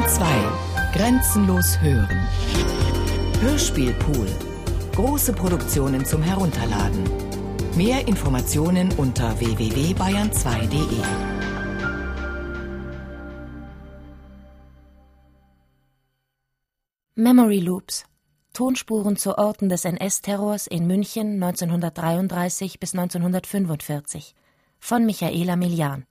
Bayern 2. Grenzenlos hören. Hörspielpool. Große Produktionen zum Herunterladen. Mehr Informationen unter www.bayern2.de. Memory Loops. Tonspuren zu Orten des NS-Terrors in München 1933 bis 1945 von Michaela Milian.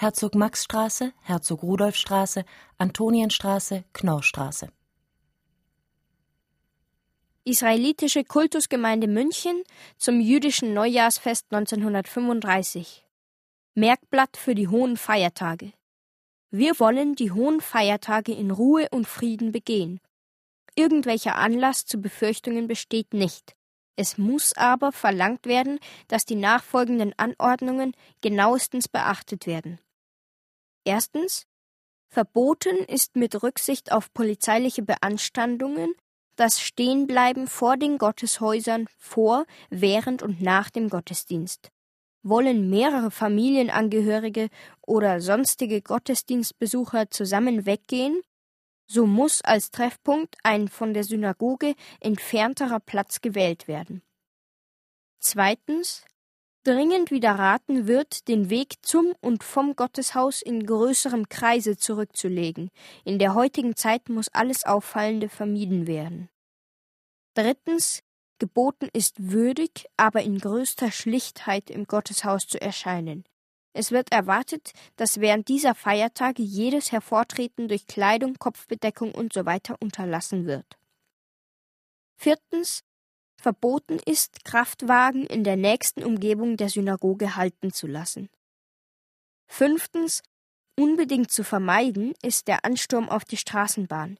Herzog-Max-Straße, Herzog-Rudolf-Straße, Antonienstraße, Knorrstraße. Israelitische Kultusgemeinde München zum jüdischen Neujahrsfest 1935. Merkblatt für die hohen Feiertage. Wir wollen die hohen Feiertage in Ruhe und Frieden begehen. Irgendwelcher Anlass zu Befürchtungen besteht nicht. Es muss aber verlangt werden, dass die nachfolgenden Anordnungen genauestens beachtet werden. Erstens Verboten ist mit Rücksicht auf polizeiliche Beanstandungen das Stehenbleiben vor den Gotteshäusern vor, während und nach dem Gottesdienst. Wollen mehrere Familienangehörige oder sonstige Gottesdienstbesucher zusammen weggehen, so muss als Treffpunkt ein von der Synagoge entfernterer Platz gewählt werden. Zweitens Dringend widerraten wird, den Weg zum und vom Gotteshaus in größerem Kreise zurückzulegen. In der heutigen Zeit muss alles Auffallende vermieden werden. Drittens Geboten ist würdig, aber in größter Schlichtheit im Gotteshaus zu erscheinen. Es wird erwartet, dass während dieser Feiertage jedes Hervortreten durch Kleidung, Kopfbedeckung usw. So unterlassen wird. Viertens. Verboten ist, Kraftwagen in der nächsten Umgebung der Synagoge halten zu lassen. Fünftens. Unbedingt zu vermeiden ist der Ansturm auf die Straßenbahn.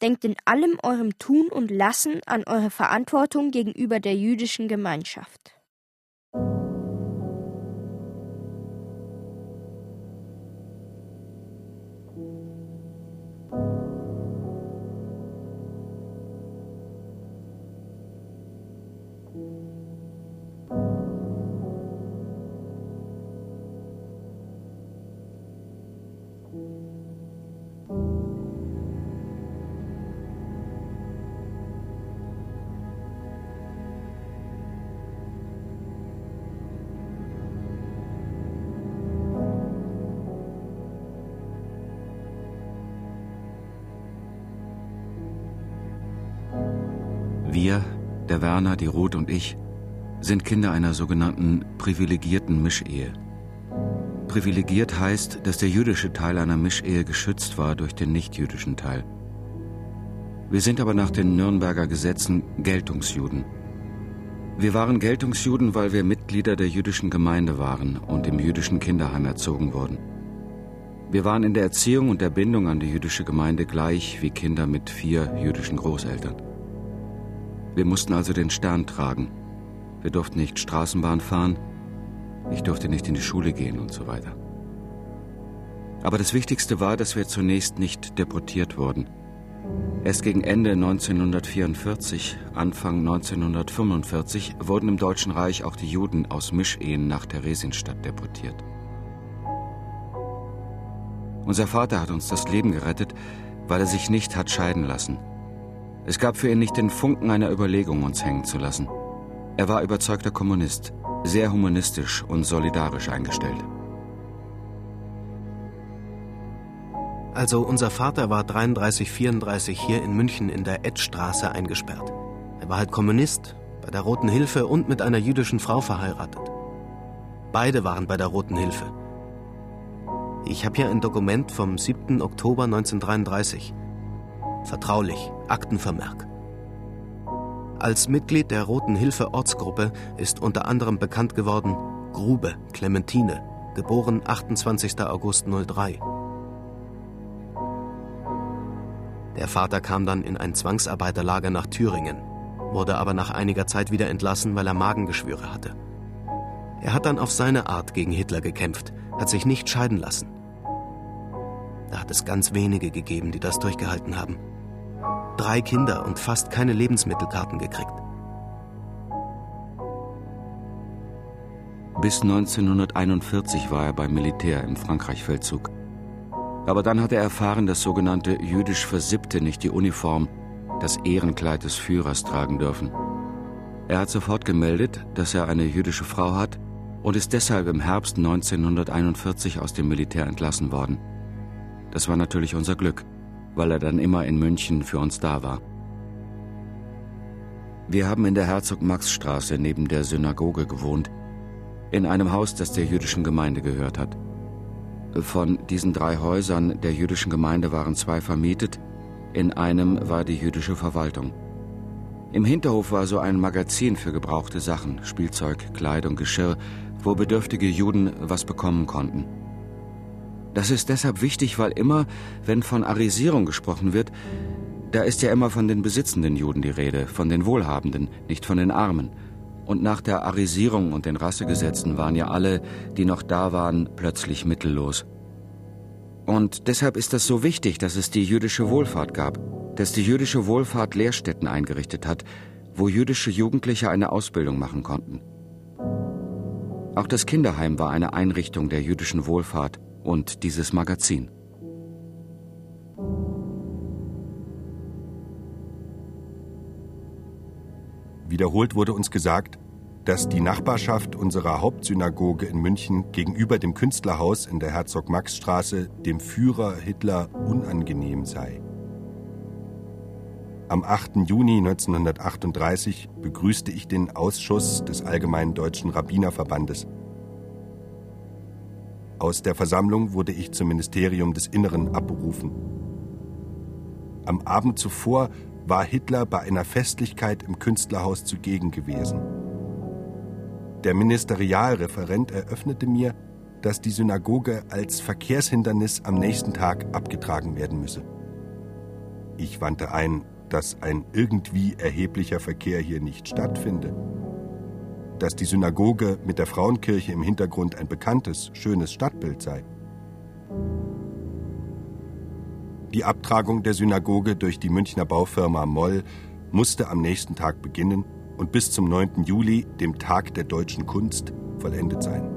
Denkt in allem eurem Tun und Lassen an eure Verantwortung gegenüber der jüdischen Gemeinschaft. Werner, die Ruth und ich, sind Kinder einer sogenannten privilegierten Mischehe. Privilegiert heißt, dass der jüdische Teil einer Mischehe geschützt war durch den nichtjüdischen Teil. Wir sind aber nach den Nürnberger Gesetzen Geltungsjuden. Wir waren Geltungsjuden, weil wir Mitglieder der jüdischen Gemeinde waren und im jüdischen Kinderheim erzogen wurden. Wir waren in der Erziehung und der Bindung an die jüdische Gemeinde gleich wie Kinder mit vier jüdischen Großeltern. Wir mussten also den Stern tragen. Wir durften nicht Straßenbahn fahren, ich durfte nicht in die Schule gehen und so weiter. Aber das Wichtigste war, dass wir zunächst nicht deportiert wurden. Erst gegen Ende 1944, Anfang 1945 wurden im Deutschen Reich auch die Juden aus Mischehen nach Theresienstadt deportiert. Unser Vater hat uns das Leben gerettet, weil er sich nicht hat scheiden lassen – es gab für ihn nicht den Funken einer Überlegung, uns hängen zu lassen. Er war überzeugter Kommunist, sehr humanistisch und solidarisch eingestellt. Also unser Vater war 33, 34 hier in München in der Edstraße eingesperrt. Er war halt Kommunist, bei der Roten Hilfe und mit einer jüdischen Frau verheiratet. Beide waren bei der Roten Hilfe. Ich habe hier ein Dokument vom 7. Oktober 1933. Vertraulich, Aktenvermerk. Als Mitglied der Roten Hilfe Ortsgruppe ist unter anderem bekannt geworden Grube Clementine, geboren 28. August 03. Der Vater kam dann in ein Zwangsarbeiterlager nach Thüringen, wurde aber nach einiger Zeit wieder entlassen, weil er Magengeschwüre hatte. Er hat dann auf seine Art gegen Hitler gekämpft, hat sich nicht scheiden lassen. Da hat es ganz wenige gegeben, die das durchgehalten haben drei Kinder und fast keine Lebensmittelkarten gekriegt. Bis 1941 war er beim Militär im Frankreich-Feldzug. Aber dann hat er erfahren, dass sogenannte jüdisch Versippte nicht die Uniform, das Ehrenkleid des Führers tragen dürfen. Er hat sofort gemeldet, dass er eine jüdische Frau hat und ist deshalb im Herbst 1941 aus dem Militär entlassen worden. Das war natürlich unser Glück, weil er dann immer in München für uns da war. Wir haben in der Herzog-Max-Straße neben der Synagoge gewohnt, in einem Haus, das der jüdischen Gemeinde gehört hat. Von diesen drei Häusern der jüdischen Gemeinde waren zwei vermietet, in einem war die jüdische Verwaltung. Im Hinterhof war so ein Magazin für gebrauchte Sachen, Spielzeug, Kleidung, Geschirr, wo bedürftige Juden was bekommen konnten. Das ist deshalb wichtig, weil immer, wenn von Arisierung gesprochen wird, da ist ja immer von den besitzenden Juden die Rede, von den Wohlhabenden, nicht von den Armen. Und nach der Arisierung und den Rassegesetzen waren ja alle, die noch da waren, plötzlich mittellos. Und deshalb ist das so wichtig, dass es die jüdische Wohlfahrt gab, dass die jüdische Wohlfahrt Lehrstätten eingerichtet hat, wo jüdische Jugendliche eine Ausbildung machen konnten. Auch das Kinderheim war eine Einrichtung der jüdischen Wohlfahrt und dieses Magazin. Wiederholt wurde uns gesagt, dass die Nachbarschaft unserer Hauptsynagoge in München gegenüber dem Künstlerhaus in der Herzog-Max-Straße dem Führer Hitler unangenehm sei. Am 8. Juni 1938 begrüßte ich den Ausschuss des Allgemeinen Deutschen Rabbinerverbandes. Aus der Versammlung wurde ich zum Ministerium des Inneren abberufen. Am Abend zuvor war Hitler bei einer Festlichkeit im Künstlerhaus zugegen gewesen. Der Ministerialreferent eröffnete mir, dass die Synagoge als Verkehrshindernis am nächsten Tag abgetragen werden müsse. Ich wandte ein, dass ein irgendwie erheblicher Verkehr hier nicht stattfinde, dass die Synagoge mit der Frauenkirche im Hintergrund ein bekanntes, schönes Stadtbild sei. Die Abtragung der Synagoge durch die Münchner Baufirma Moll musste am nächsten Tag beginnen und bis zum 9. Juli, dem Tag der deutschen Kunst, vollendet sein.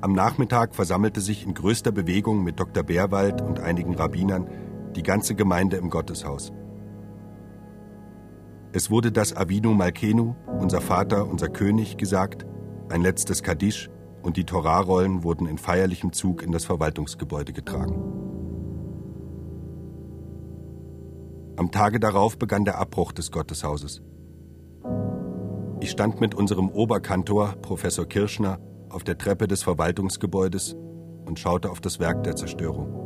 Am Nachmittag versammelte sich in größter Bewegung mit Dr. Bärwald und einigen Rabbinern die ganze Gemeinde im Gotteshaus. Es wurde das Avinu Malkenu, unser Vater, unser König, gesagt, ein letztes Kaddisch und die Torarollen wurden in feierlichem Zug in das Verwaltungsgebäude getragen. Am Tage darauf begann der Abbruch des Gotteshauses. Ich stand mit unserem Oberkantor, Professor Kirschner, auf der Treppe des Verwaltungsgebäudes und schaute auf das Werk der Zerstörung.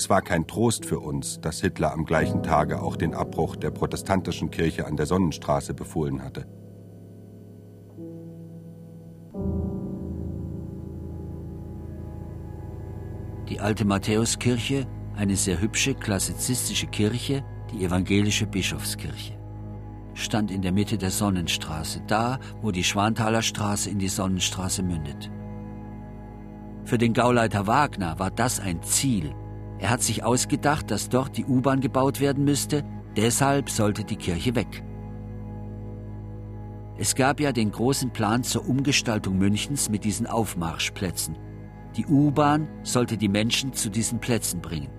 Es war kein Trost für uns, dass Hitler am gleichen Tage auch den Abbruch der protestantischen Kirche an der Sonnenstraße befohlen hatte. Die alte Matthäuskirche, eine sehr hübsche klassizistische Kirche, die evangelische Bischofskirche, stand in der Mitte der Sonnenstraße, da, wo die Schwanthaler Straße in die Sonnenstraße mündet. Für den Gauleiter Wagner war das ein Ziel. Er hat sich ausgedacht, dass dort die U-Bahn gebaut werden müsste, deshalb sollte die Kirche weg. Es gab ja den großen Plan zur Umgestaltung Münchens mit diesen Aufmarschplätzen, die U-Bahn sollte die Menschen zu diesen Plätzen bringen.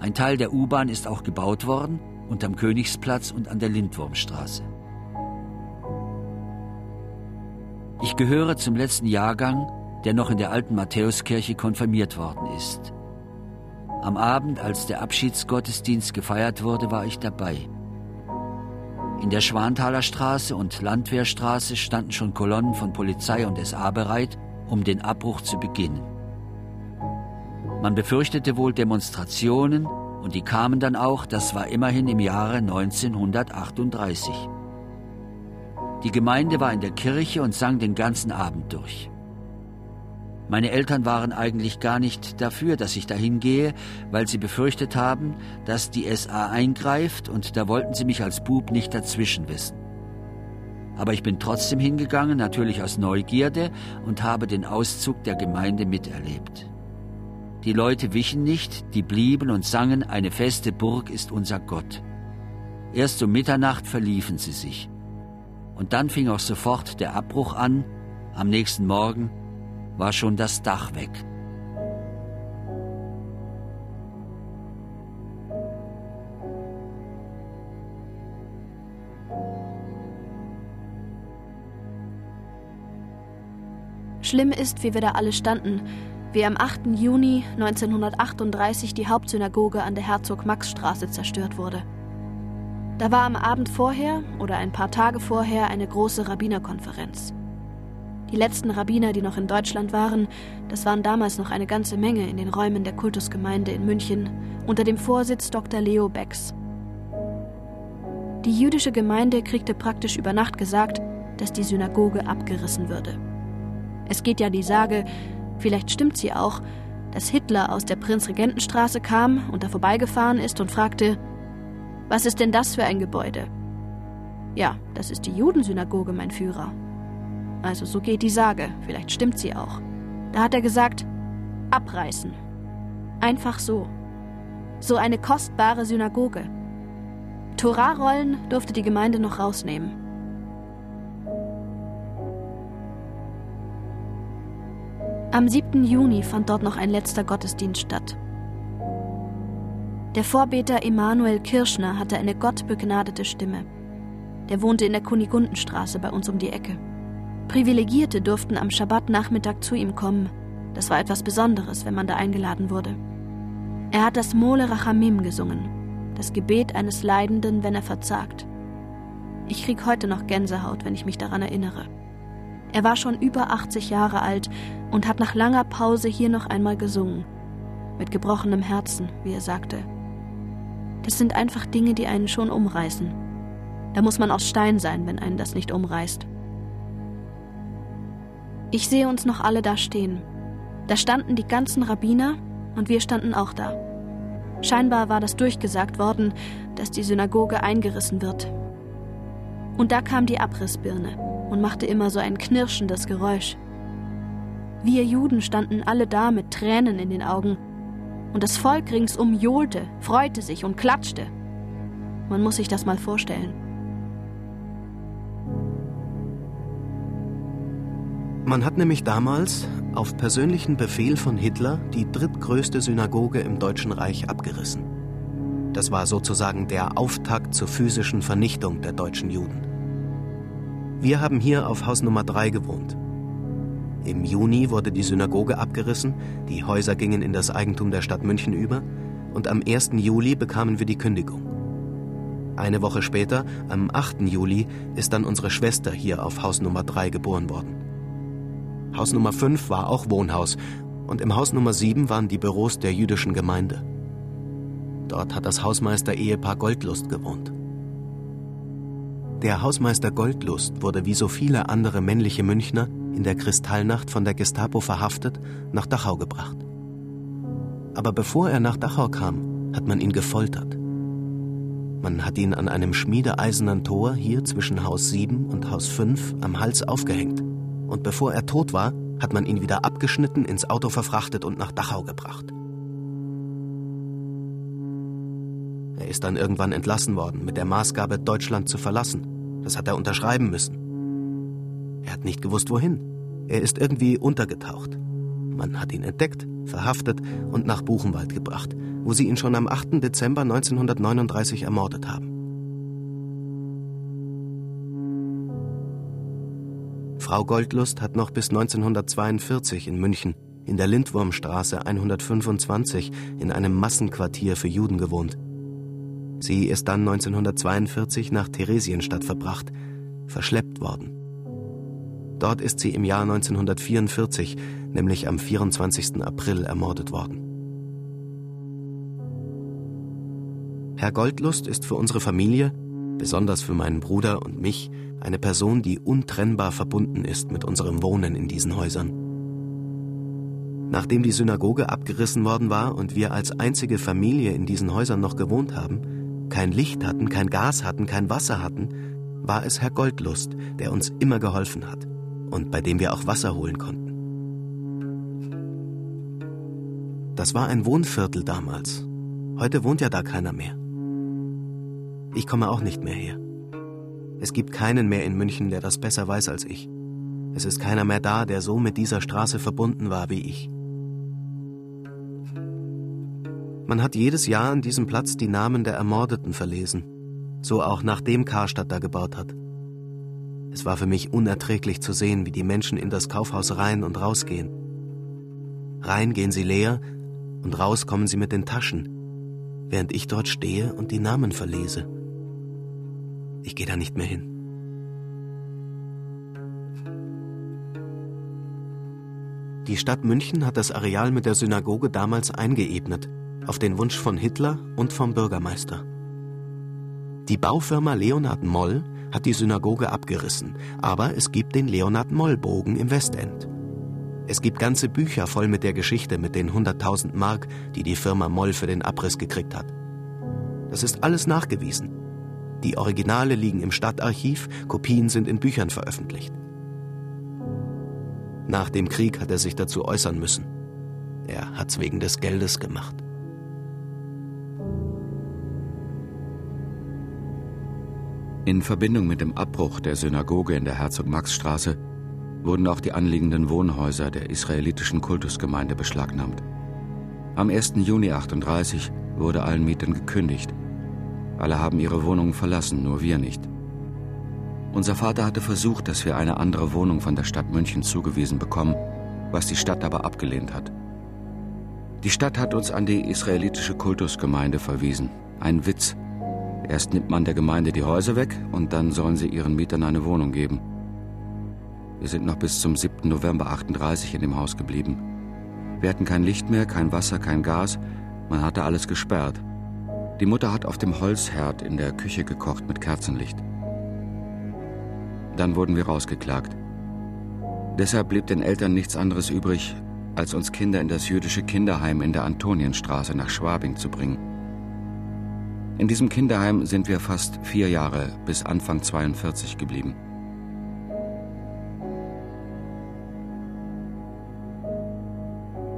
Ein Teil der U-Bahn ist auch gebaut worden, unterm Königsplatz und an der Lindwurmstraße. Ich gehöre zum letzten Jahrgang, der noch in der alten Matthäuskirche konfirmiert worden ist. Am Abend, als der Abschiedsgottesdienst gefeiert wurde, war ich dabei. In der Schwanthaler Straße und Landwehrstraße standen schon Kolonnen von Polizei und SA bereit, um den Abbruch zu beginnen. Man befürchtete wohl Demonstrationen und die kamen dann auch, das war immerhin im Jahre 1938. Die Gemeinde war in der Kirche und sang den ganzen Abend durch. Meine Eltern waren eigentlich gar nicht dafür, dass ich dahin gehe, weil sie befürchtet haben, dass die SA eingreift und da wollten sie mich als Bub nicht dazwischen wissen. Aber ich bin trotzdem hingegangen, natürlich aus Neugierde, und habe den Auszug der Gemeinde miterlebt. Die Leute wichen nicht, die blieben und sangen, eine feste Burg ist unser Gott. Erst um Mitternacht verliefen sie sich. Und dann fing auch sofort der Abbruch an. Am nächsten Morgen war schon das Dach weg. Schlimm ist, wie wir da alle standen, wie am 8. Juni 1938 die Hauptsynagoge an der Herzog-Max-Straße zerstört wurde. Da war am Abend vorher oder ein paar Tage vorher eine große Rabbinerkonferenz. Die letzten Rabbiner, die noch in Deutschland waren, das waren damals noch eine ganze Menge in den Räumen der Kultusgemeinde in München unter dem Vorsitz Dr. Leo Becks. Die jüdische Gemeinde kriegte praktisch über Nacht gesagt, dass die Synagoge abgerissen würde. Es geht ja die Sage, vielleicht stimmt sie auch, dass Hitler aus der Prinzregentenstraße kam und da vorbeigefahren ist und fragte, was ist denn das für ein Gebäude? Ja, das ist die Judensynagoge, mein Führer. Also so geht die Sage, vielleicht stimmt sie auch. Da hat er gesagt, abreißen. Einfach so. So eine kostbare Synagoge. Torarollen durfte die Gemeinde noch rausnehmen. Am 7. Juni fand dort noch ein letzter Gottesdienst statt. Der Vorbeter Emanuel Kirschner hatte eine gottbegnadete Stimme. Der wohnte in der Kunigundenstraße bei uns um die Ecke. Privilegierte durften am Schabbatnachmittag zu ihm kommen. Das war etwas Besonderes, wenn man da eingeladen wurde. Er hat das Mole Rachamim gesungen, das Gebet eines Leidenden, wenn er verzagt. Ich krieg heute noch Gänsehaut, wenn ich mich daran erinnere. Er war schon über 80 Jahre alt und hat nach langer Pause hier noch einmal gesungen. Mit gebrochenem Herzen, wie er sagte. Das sind einfach Dinge, die einen schon umreißen. Da muss man aus Stein sein, wenn einen das nicht umreißt. Ich sehe uns noch alle da stehen. Da standen die ganzen Rabbiner und wir standen auch da. Scheinbar war das durchgesagt worden, dass die Synagoge eingerissen wird. Und da kam die Abrissbirne und machte immer so ein knirschendes Geräusch. Wir Juden standen alle da mit Tränen in den Augen, und das Volk ringsum johlte, freute sich und klatschte. Man muss sich das mal vorstellen. Man hat nämlich damals auf persönlichen Befehl von Hitler die drittgrößte Synagoge im Deutschen Reich abgerissen. Das war sozusagen der Auftakt zur physischen Vernichtung der deutschen Juden. Wir haben hier auf Haus Nummer 3 gewohnt. Im Juni wurde die Synagoge abgerissen, die Häuser gingen in das Eigentum der Stadt München über und am 1. Juli bekamen wir die Kündigung. Eine Woche später, am 8. Juli, ist dann unsere Schwester hier auf Haus Nummer 3 geboren worden. Haus Nummer 5 war auch Wohnhaus und im Haus Nummer 7 waren die Büros der jüdischen Gemeinde. Dort hat das Hausmeister-Ehepaar Goldlust gewohnt. Der Hausmeister Goldlust wurde wie so viele andere männliche Münchner in der Kristallnacht von der Gestapo verhaftet, nach Dachau gebracht. Aber bevor er nach Dachau kam, hat man ihn gefoltert. Man hat ihn an einem schmiedeeisernen Tor hier zwischen Haus 7 und Haus 5 am Hals aufgehängt. Und bevor er tot war, hat man ihn wieder abgeschnitten, ins Auto verfrachtet und nach Dachau gebracht. Er ist dann irgendwann entlassen worden, mit der Maßgabe, Deutschland zu verlassen. Das hat er unterschreiben müssen. Er hat nicht gewusst, wohin. Er ist irgendwie untergetaucht. Man hat ihn entdeckt, verhaftet und nach Buchenwald gebracht, wo sie ihn schon am 8. Dezember 1939 ermordet haben. Frau Goldlust hat noch bis 1942 in München in der Lindwurmstraße 125 in einem Massenquartier für Juden gewohnt. Sie ist dann 1942 nach Theresienstadt verbracht, verschleppt worden. Dort ist sie im Jahr 1944, nämlich am 24. April, ermordet worden. Herr Goldlust ist für unsere Familie, besonders für meinen Bruder und mich, eine Person, die untrennbar verbunden ist mit unserem Wohnen in diesen Häusern. Nachdem die Synagoge abgerissen worden war und wir als einzige Familie in diesen Häusern noch gewohnt haben, kein Licht hatten, kein Gas hatten, kein Wasser hatten, war es Herr Goldlust, der uns immer geholfen hat und bei dem wir auch Wasser holen konnten. Das war ein Wohnviertel damals. Heute wohnt ja da keiner mehr. Ich komme auch nicht mehr her. Es gibt keinen mehr in München, der das besser weiß als ich. Es ist keiner mehr da, der so mit dieser Straße verbunden war wie ich. Man hat jedes Jahr an diesem Platz die Namen der Ermordeten verlesen. So auch nachdem Karstadt da gebaut hat. Es war für mich unerträglich zu sehen, wie die Menschen in das Kaufhaus rein und rausgehen. Rein gehen sie leer und raus kommen sie mit den Taschen, während ich dort stehe und die Namen verlese. Ich gehe da nicht mehr hin. Die Stadt München hat das Areal mit der Synagoge damals eingeebnet, auf den Wunsch von Hitler und vom Bürgermeister. Die Baufirma Leonhard Moll hat die Synagoge abgerissen, aber es gibt den Leonhard Moll Bogen im Westend. Es gibt ganze Bücher voll mit der Geschichte mit den 100.000 Mark, die die Firma Moll für den Abriss gekriegt hat. Das ist alles nachgewiesen. Die Originale liegen im Stadtarchiv, Kopien sind in Büchern veröffentlicht. Nach dem Krieg hat er sich dazu äußern müssen. Er hat's wegen des Geldes gemacht. In Verbindung mit dem Abbruch der Synagoge in der Herzog-Max-Straße wurden auch die anliegenden Wohnhäuser der israelitischen Kultusgemeinde beschlagnahmt. Am 1. Juni 38 wurde allen Mietern gekündigt. Alle haben ihre Wohnungen verlassen, nur wir nicht. Unser Vater hatte versucht, dass wir eine andere Wohnung von der Stadt München zugewiesen bekommen, was die Stadt aber abgelehnt hat. Die Stadt hat uns an die israelitische Kultusgemeinde verwiesen. Ein Witz, Erst nimmt man der Gemeinde die Häuser weg und dann sollen sie ihren Mietern eine Wohnung geben. Wir sind noch bis zum 7. November 38 in dem Haus geblieben. Wir hatten kein Licht mehr, kein Wasser, kein Gas. Man hatte alles gesperrt. Die Mutter hat auf dem Holzherd in der Küche gekocht mit Kerzenlicht. Dann wurden wir rausgeklagt. Deshalb blieb den Eltern nichts anderes übrig, als uns Kinder in das jüdische Kinderheim in der Antonienstraße nach Schwabing zu bringen. In diesem Kinderheim sind wir fast vier Jahre bis Anfang 42 geblieben.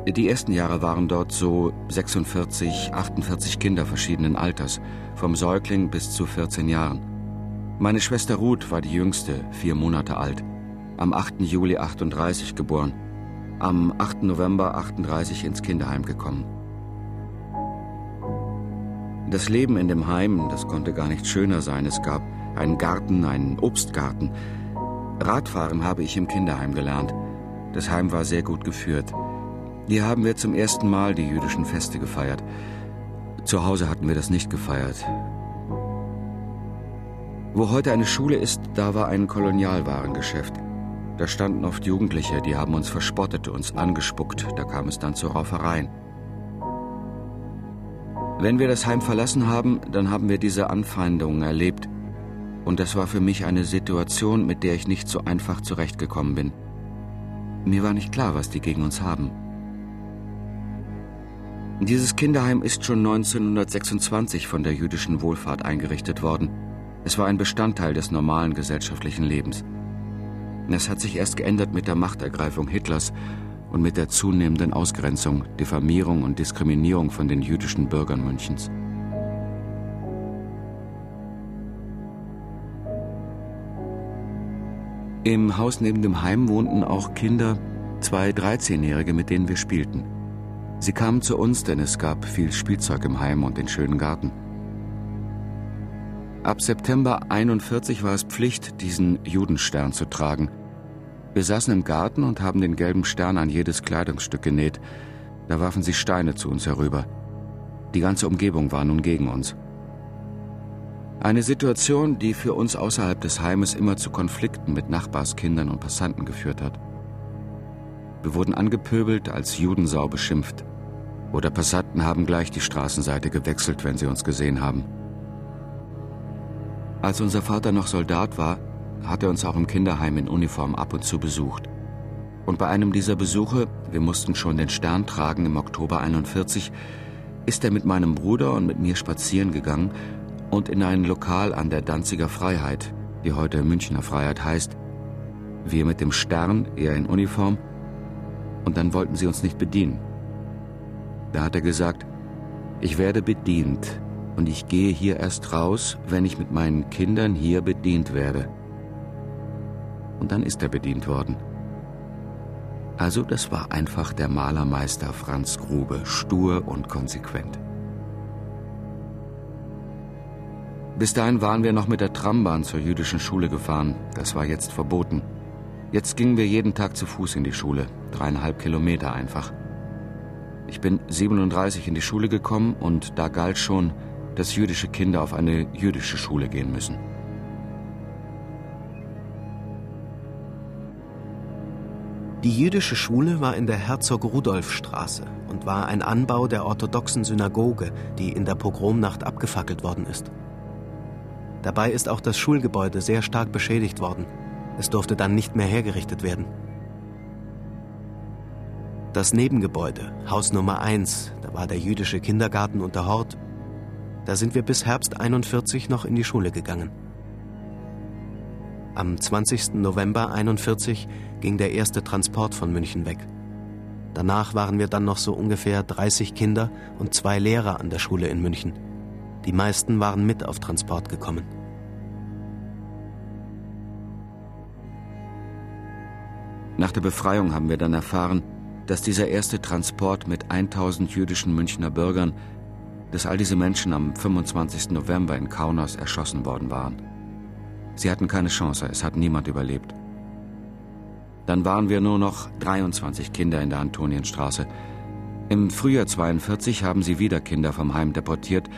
Die ersten Jahre waren dort so 46, 48 Kinder verschiedenen Alters, vom Säugling bis zu 14 Jahren. Meine Schwester Ruth war die jüngste, vier Monate alt, am 8. Juli 38 geboren, am 8. November 38 ins Kinderheim gekommen. Das Leben in dem Heim, das konnte gar nicht schöner sein. Es gab einen Garten, einen Obstgarten. Radfahren habe ich im Kinderheim gelernt. Das Heim war sehr gut geführt. Hier haben wir zum ersten Mal die jüdischen Feste gefeiert. Zu Hause hatten wir das nicht gefeiert. Wo heute eine Schule ist, da war ein Kolonialwarengeschäft. Da standen oft Jugendliche, die haben uns verspottet, uns angespuckt. Da kam es dann zu Raufereien. Wenn wir das Heim verlassen haben, dann haben wir diese Anfeindungen erlebt. Und das war für mich eine Situation, mit der ich nicht so einfach zurechtgekommen bin. Mir war nicht klar, was die gegen uns haben. Dieses Kinderheim ist schon 1926 von der jüdischen Wohlfahrt eingerichtet worden. Es war ein Bestandteil des normalen gesellschaftlichen Lebens. Es hat sich erst geändert mit der Machtergreifung Hitlers und mit der zunehmenden Ausgrenzung, Diffamierung und Diskriminierung von den jüdischen Bürgern Münchens. Im Haus neben dem Heim wohnten auch Kinder, zwei 13-Jährige, mit denen wir spielten. Sie kamen zu uns, denn es gab viel Spielzeug im Heim und den schönen Garten. Ab September 41 war es Pflicht, diesen Judenstern zu tragen – wir saßen im Garten und haben den gelben Stern an jedes Kleidungsstück genäht. Da warfen sie Steine zu uns herüber. Die ganze Umgebung war nun gegen uns. Eine Situation, die für uns außerhalb des Heimes immer zu Konflikten mit Nachbarskindern und Passanten geführt hat. Wir wurden angepöbelt, als Judensau beschimpft. Oder Passanten haben gleich die Straßenseite gewechselt, wenn sie uns gesehen haben. Als unser Vater noch Soldat war, hat er uns auch im Kinderheim in Uniform ab und zu besucht. Und bei einem dieser Besuche, wir mussten schon den Stern tragen im Oktober 41, ist er mit meinem Bruder und mit mir spazieren gegangen und in ein Lokal an der Danziger Freiheit, die heute Münchner Freiheit heißt. Wir mit dem Stern, er in Uniform, und dann wollten sie uns nicht bedienen. Da hat er gesagt, ich werde bedient, Und ich gehe hier erst raus, wenn ich mit meinen Kindern hier bedient werde. Und dann ist er bedient worden. Also das war einfach der Malermeister Franz Grube, stur und konsequent. Bis dahin waren wir noch mit der Trambahn zur jüdischen Schule gefahren. Das war jetzt verboten. Jetzt gingen wir jeden Tag zu Fuß in die Schule. Dreieinhalb Kilometer einfach. Ich bin 37 in die Schule gekommen und da galt schon, dass jüdische Kinder auf eine jüdische Schule gehen müssen. Die jüdische Schule war in der Herzog-Rudolf-Straße und war ein Anbau der orthodoxen Synagoge, die in der Pogromnacht abgefackelt worden ist. Dabei ist auch das Schulgebäude sehr stark beschädigt worden. Es durfte dann nicht mehr hergerichtet werden. Das Nebengebäude, Haus Nummer 1, da war der jüdische Kindergarten und der Hort. Da sind wir bis Herbst 41 noch in die Schule gegangen. Am 20. November 41 ging der erste Transport von München weg. Danach waren wir dann noch so ungefähr 30 Kinder und zwei Lehrer an der Schule in München. Die meisten waren mit auf Transport gekommen. Nach der Befreiung haben wir dann erfahren, dass dieser erste Transport mit 1000 jüdischen Münchner Bürgern, dass all diese Menschen am 25. November in Kaunas erschossen worden waren. Sie hatten keine Chance, es hat niemand überlebt. Dann waren wir nur noch 23 Kinder in der Antonienstraße. Im Frühjahr 42 haben sie wieder Kinder vom Heim deportiert,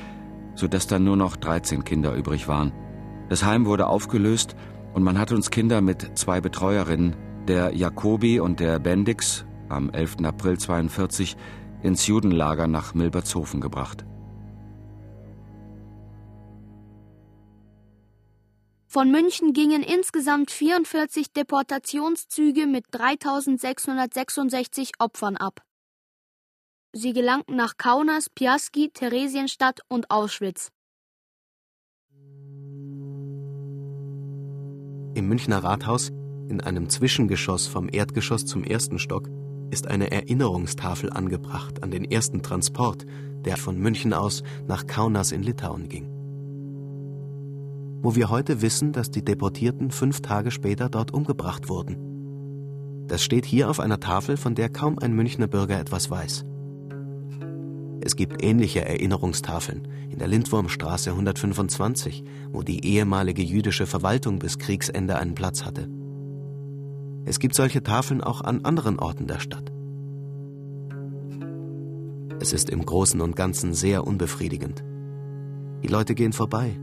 sodass dann nur noch 13 Kinder übrig waren. Das Heim wurde aufgelöst und man hat uns Kinder mit zwei Betreuerinnen der Jacobi und der Bendix am 11. April 42 ins Judenlager nach Milbertshofen gebracht. Von München gingen insgesamt 44 Deportationszüge mit 3666 Opfern ab. Sie gelangten nach Kaunas, Piaski, Theresienstadt und Auschwitz. Im Münchner Rathaus in einem Zwischengeschoss vom Erdgeschoss zum ersten Stock ist eine Erinnerungstafel angebracht an den ersten Transport, der von München aus nach Kaunas in Litauen ging. Wo wir heute wissen, dass die Deportierten fünf Tage später dort umgebracht wurden. Das steht hier auf einer Tafel, von der kaum ein Münchner Bürger etwas weiß. Es gibt ähnliche Erinnerungstafeln in der Lindwurmstraße 125, wo die ehemalige jüdische Verwaltung bis Kriegsende einen Platz hatte. Es gibt solche Tafeln auch an anderen Orten der Stadt. Es ist im Großen und Ganzen sehr unbefriedigend. Die Leute gehen vorbei.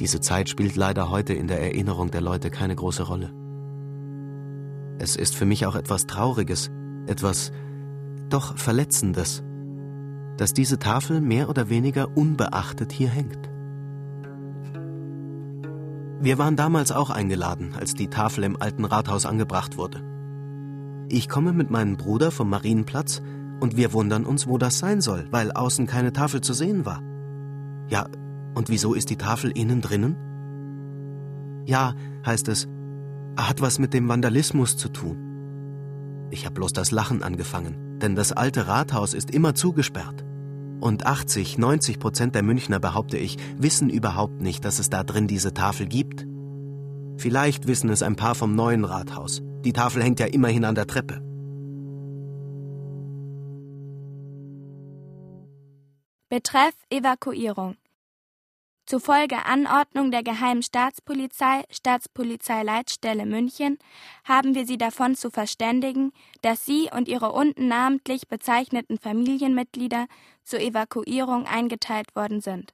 Diese Zeit spielt leider heute in der Erinnerung der Leute keine große Rolle. Es ist für mich auch etwas Trauriges, etwas doch Verletzendes, dass diese Tafel mehr oder weniger unbeachtet hier hängt. Wir waren damals auch eingeladen, als die Tafel im alten Rathaus angebracht wurde. Ich komme mit meinem Bruder vom Marienplatz und wir wundern uns, wo das sein soll, weil außen keine Tafel zu sehen war. Ja, und wieso ist die Tafel innen drinnen? Ja, heißt es, hat was mit dem Vandalismus zu tun. Ich habe bloß das Lachen angefangen, denn das alte Rathaus ist immer zugesperrt. Und 80, 90 Prozent der Münchner, behaupte ich, wissen überhaupt nicht, dass es da drin diese Tafel gibt. Vielleicht wissen es ein paar vom neuen Rathaus. Die Tafel hängt ja immerhin an der Treppe. Betreff Evakuierung. Zufolge Anordnung der Geheimen Staatspolizei, Staatspolizeileitstelle München, haben wir Sie davon zu verständigen, dass Sie und Ihre unten namentlich bezeichneten Familienmitglieder zur Evakuierung eingeteilt worden sind.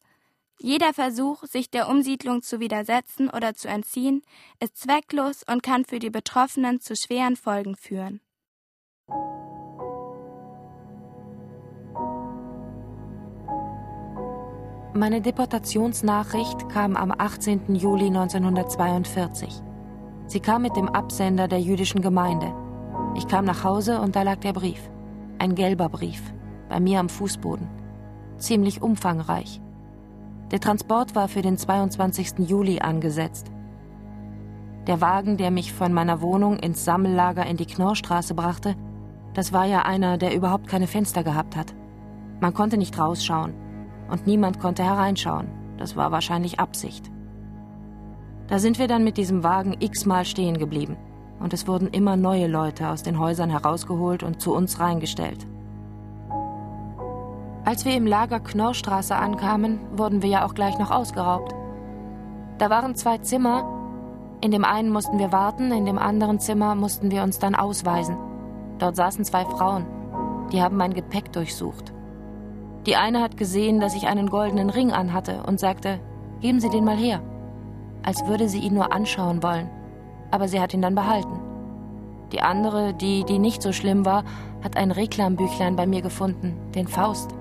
Jeder Versuch, sich der Umsiedlung zu widersetzen oder zu entziehen, ist zwecklos und kann für die Betroffenen zu schweren Folgen führen. Meine Deportationsnachricht kam am 18. Juli 1942. Sie kam mit dem Absender der jüdischen Gemeinde. Ich kam nach Hause und da lag der Brief. Ein gelber Brief, bei mir am Fußboden. Ziemlich umfangreich. Der Transport war für den 22. Juli angesetzt. Der Wagen, der mich von meiner Wohnung ins Sammellager in die Knorrstraße brachte, das war ja einer, der überhaupt keine Fenster gehabt hat. Man konnte nicht rausschauen. und niemand konnte hereinschauen. Das war wahrscheinlich Absicht. Da sind wir dann mit diesem Wagen x-mal stehen geblieben und es wurden immer neue Leute aus den Häusern herausgeholt und zu uns reingestellt. Als wir im Lager Knorrstraße ankamen, wurden wir ja auch gleich noch ausgeraubt. Da waren zwei Zimmer, in dem einen mussten wir warten, in dem anderen Zimmer mussten wir uns dann ausweisen. Dort saßen zwei Frauen, die haben mein Gepäck durchsucht. Die eine hat gesehen, dass ich einen goldenen Ring anhatte und sagte, geben Sie den mal her, als würde sie ihn nur anschauen wollen aber sie hat ihn dann behalten. Die andere, die, die nicht so schlimm war, hat ein Reklambüchlein bei mir gefunden, den Faust,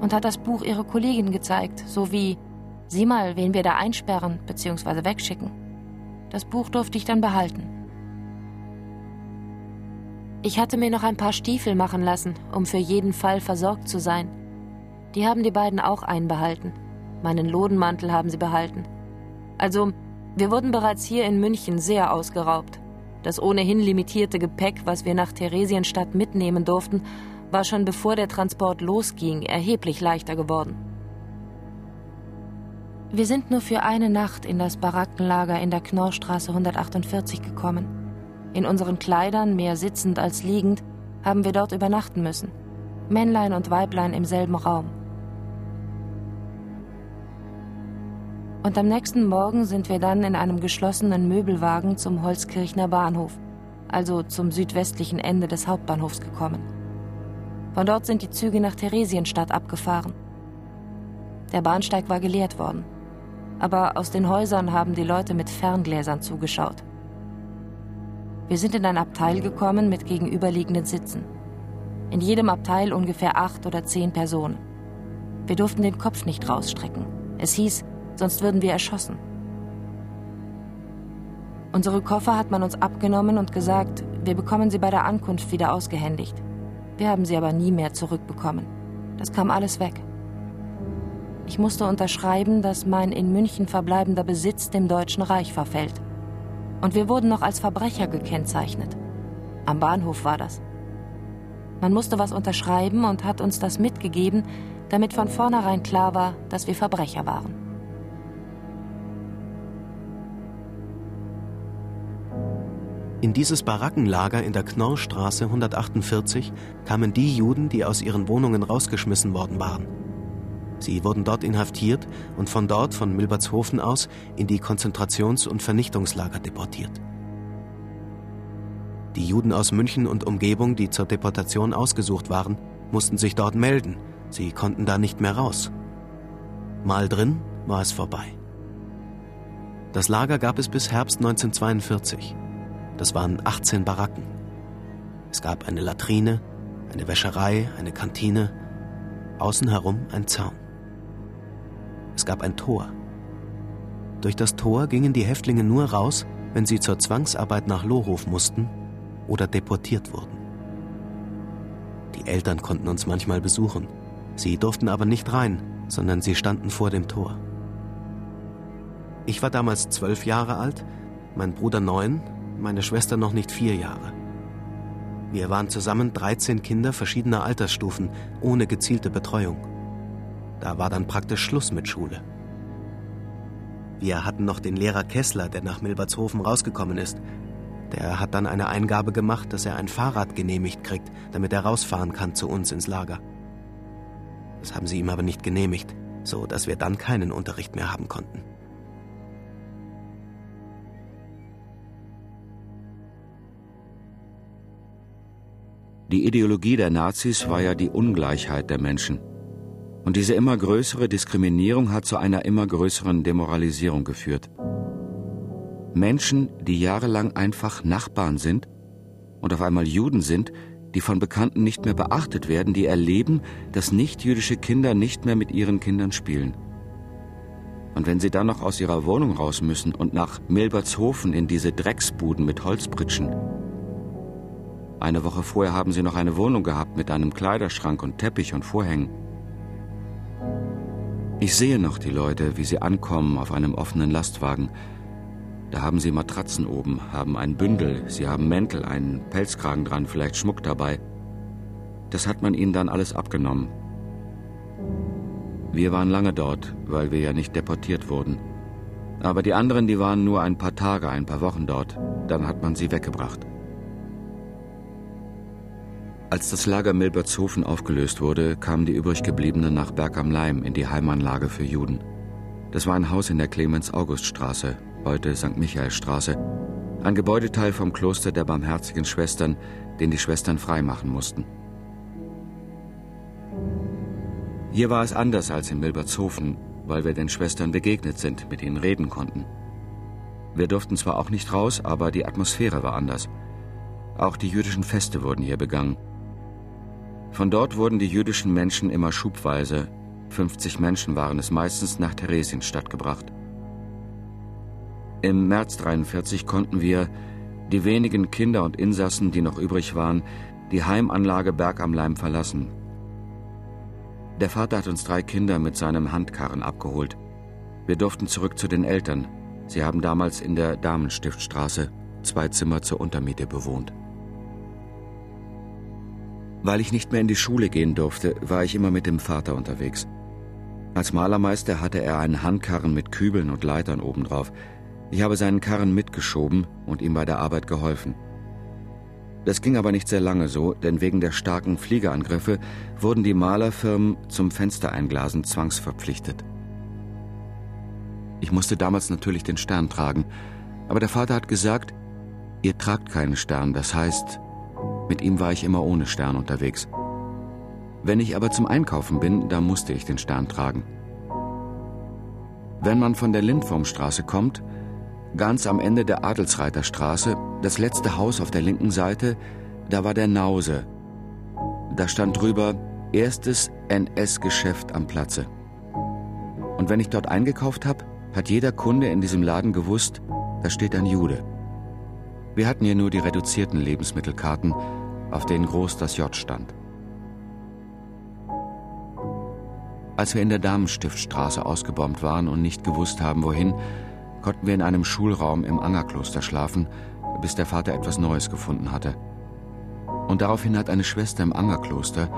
und hat das Buch ihrer Kollegin gezeigt, so wie Sieh mal, wen wir da einsperren bzw. wegschicken. Das Buch durfte ich dann behalten. Ich hatte mir noch ein paar Stiefel machen lassen, um für jeden Fall versorgt zu sein. Die haben die beiden auch einbehalten. Meinen Lodenmantel haben sie behalten. Also wir wurden bereits hier in München sehr ausgeraubt. Das ohnehin limitierte Gepäck, was wir nach Theresienstadt mitnehmen durften, war schon bevor der Transport losging erheblich leichter geworden. Wir sind nur für eine Nacht in das Barackenlager in der Knorrstraße 148 gekommen. In unseren Kleidern, mehr sitzend als liegend, haben wir dort übernachten müssen. Männlein und Weiblein im selben Raum. Und am nächsten Morgen sind wir dann in einem geschlossenen Möbelwagen zum Holzkirchner Bahnhof, also zum südwestlichen Ende des Hauptbahnhofs gekommen. Von dort sind die Züge nach Theresienstadt abgefahren. Der Bahnsteig war geleert worden, aber aus den Häusern haben die Leute mit Ferngläsern zugeschaut. Wir sind in ein Abteil gekommen mit gegenüberliegenden Sitzen. In jedem Abteil ungefähr acht oder zehn Personen. Wir durften den Kopf nicht rausstrecken. Es hieß, sonst würden wir erschossen. Unsere Koffer hat man uns abgenommen und gesagt, wir bekommen sie bei der Ankunft wieder ausgehändigt. Wir haben sie aber nie mehr zurückbekommen. Das kam alles weg. Ich musste unterschreiben, dass mein in München verbleibender Besitz dem Deutschen Reich verfällt. Und wir wurden noch als Verbrecher gekennzeichnet. Am Bahnhof war das. Man musste was unterschreiben und hat uns das mitgegeben, damit von vornherein klar war, dass wir Verbrecher waren. In dieses Barackenlager in der Knorrstraße 148 kamen die Juden, die aus ihren Wohnungen rausgeschmissen worden waren. Sie wurden dort inhaftiert und von dort, von Milbertshofen aus, in die Konzentrations- und Vernichtungslager deportiert. Die Juden aus München und Umgebung, die zur Deportation ausgesucht waren, mussten sich dort melden. Sie konnten da nicht mehr raus. Mal drin war es vorbei. Das Lager gab es bis Herbst 1942. Das waren 18 Baracken. Es gab eine Latrine, eine Wäscherei, eine Kantine, außen herum ein Zaun. Es gab ein Tor. Durch das Tor gingen die Häftlinge nur raus, wenn sie zur Zwangsarbeit nach Lohhof mussten oder deportiert wurden. Die Eltern konnten uns manchmal besuchen. Sie durften aber nicht rein, sondern sie standen vor dem Tor. Ich war damals zwölf Jahre alt, mein Bruder neun meine Schwester noch nicht vier Jahre. Wir waren zusammen 13 Kinder verschiedener Altersstufen, ohne gezielte Betreuung. Da war dann praktisch Schluss mit Schule. Wir hatten noch den Lehrer Kessler, der nach Milbertshofen rausgekommen ist. Der hat dann eine Eingabe gemacht, dass er ein Fahrrad genehmigt kriegt, damit er rausfahren kann zu uns ins Lager. Das haben sie ihm aber nicht genehmigt, so dass wir dann keinen Unterricht mehr haben konnten. Die Ideologie der Nazis war ja die Ungleichheit der Menschen. Und diese immer größere Diskriminierung hat zu einer immer größeren Demoralisierung geführt. Menschen, die jahrelang einfach Nachbarn sind und auf einmal Juden sind, die von Bekannten nicht mehr beachtet werden, die erleben, dass nichtjüdische Kinder nicht mehr mit ihren Kindern spielen. Und wenn sie dann noch aus ihrer Wohnung raus müssen und nach Milbertshofen in diese Drecksbuden mit Holzpritschen, eine Woche vorher haben sie noch eine Wohnung gehabt mit einem Kleiderschrank und Teppich und Vorhängen. Ich sehe noch die Leute, wie sie ankommen auf einem offenen Lastwagen. Da haben sie Matratzen oben, haben ein Bündel, sie haben Mäntel, einen Pelzkragen dran, vielleicht Schmuck dabei. Das hat man ihnen dann alles abgenommen. Wir waren lange dort, weil wir ja nicht deportiert wurden. Aber die anderen, die waren nur ein paar Tage, ein paar Wochen dort. Dann hat man sie weggebracht. Als das Lager Milbertshofen aufgelöst wurde, kamen die übriggebliebenen nach Berg am Leim in die Heimanlage für Juden. Das war ein Haus in der Clemens-August-Straße, heute St. Michaelstraße, ein Gebäudeteil vom Kloster der Barmherzigen Schwestern, den die Schwestern freimachen mussten. Hier war es anders als in Milbertshofen, weil wir den Schwestern begegnet sind, mit ihnen reden konnten. Wir durften zwar auch nicht raus, aber die Atmosphäre war anders. Auch die jüdischen Feste wurden hier begangen. Von dort wurden die jüdischen Menschen immer schubweise, 50 Menschen waren es meistens, nach Theresienstadt gebracht. Im März 43 konnten wir, die wenigen Kinder und Insassen, die noch übrig waren, die Heimanlage Berg am Leim verlassen. Der Vater hat uns drei Kinder mit seinem Handkarren abgeholt. Wir durften zurück zu den Eltern. Sie haben damals in der Damenstiftstraße zwei Zimmer zur Untermiete bewohnt. Weil ich nicht mehr in die Schule gehen durfte, war ich immer mit dem Vater unterwegs. Als Malermeister hatte er einen Handkarren mit Kübeln und Leitern obendrauf. Ich habe seinen Karren mitgeschoben und ihm bei der Arbeit geholfen. Das ging aber nicht sehr lange so, denn wegen der starken Fliegerangriffe wurden die Malerfirmen zum Fenstereinglasen zwangsverpflichtet. Ich musste damals natürlich den Stern tragen, aber der Vater hat gesagt, ihr tragt keinen Stern, das heißt, mit ihm war ich immer ohne Stern unterwegs. Wenn ich aber zum Einkaufen bin, da musste ich den Stern tragen. Wenn man von der Lindwurmstraße kommt, ganz am Ende der Adelsreiterstraße, das letzte Haus auf der linken Seite, da war der Nause. Da stand drüber erstes NS-Geschäft am Platze. Und wenn ich dort eingekauft habe, hat jeder Kunde in diesem Laden gewusst, da steht ein Jude. Wir hatten hier nur die reduzierten Lebensmittelkarten, auf denen groß das J stand. Als wir in der Damenstiftstraße ausgebombt waren und nicht gewusst haben, wohin, konnten wir in einem Schulraum im Angerkloster schlafen, bis der Vater etwas Neues gefunden hatte. Und daraufhin hat eine Schwester im Angerkloster,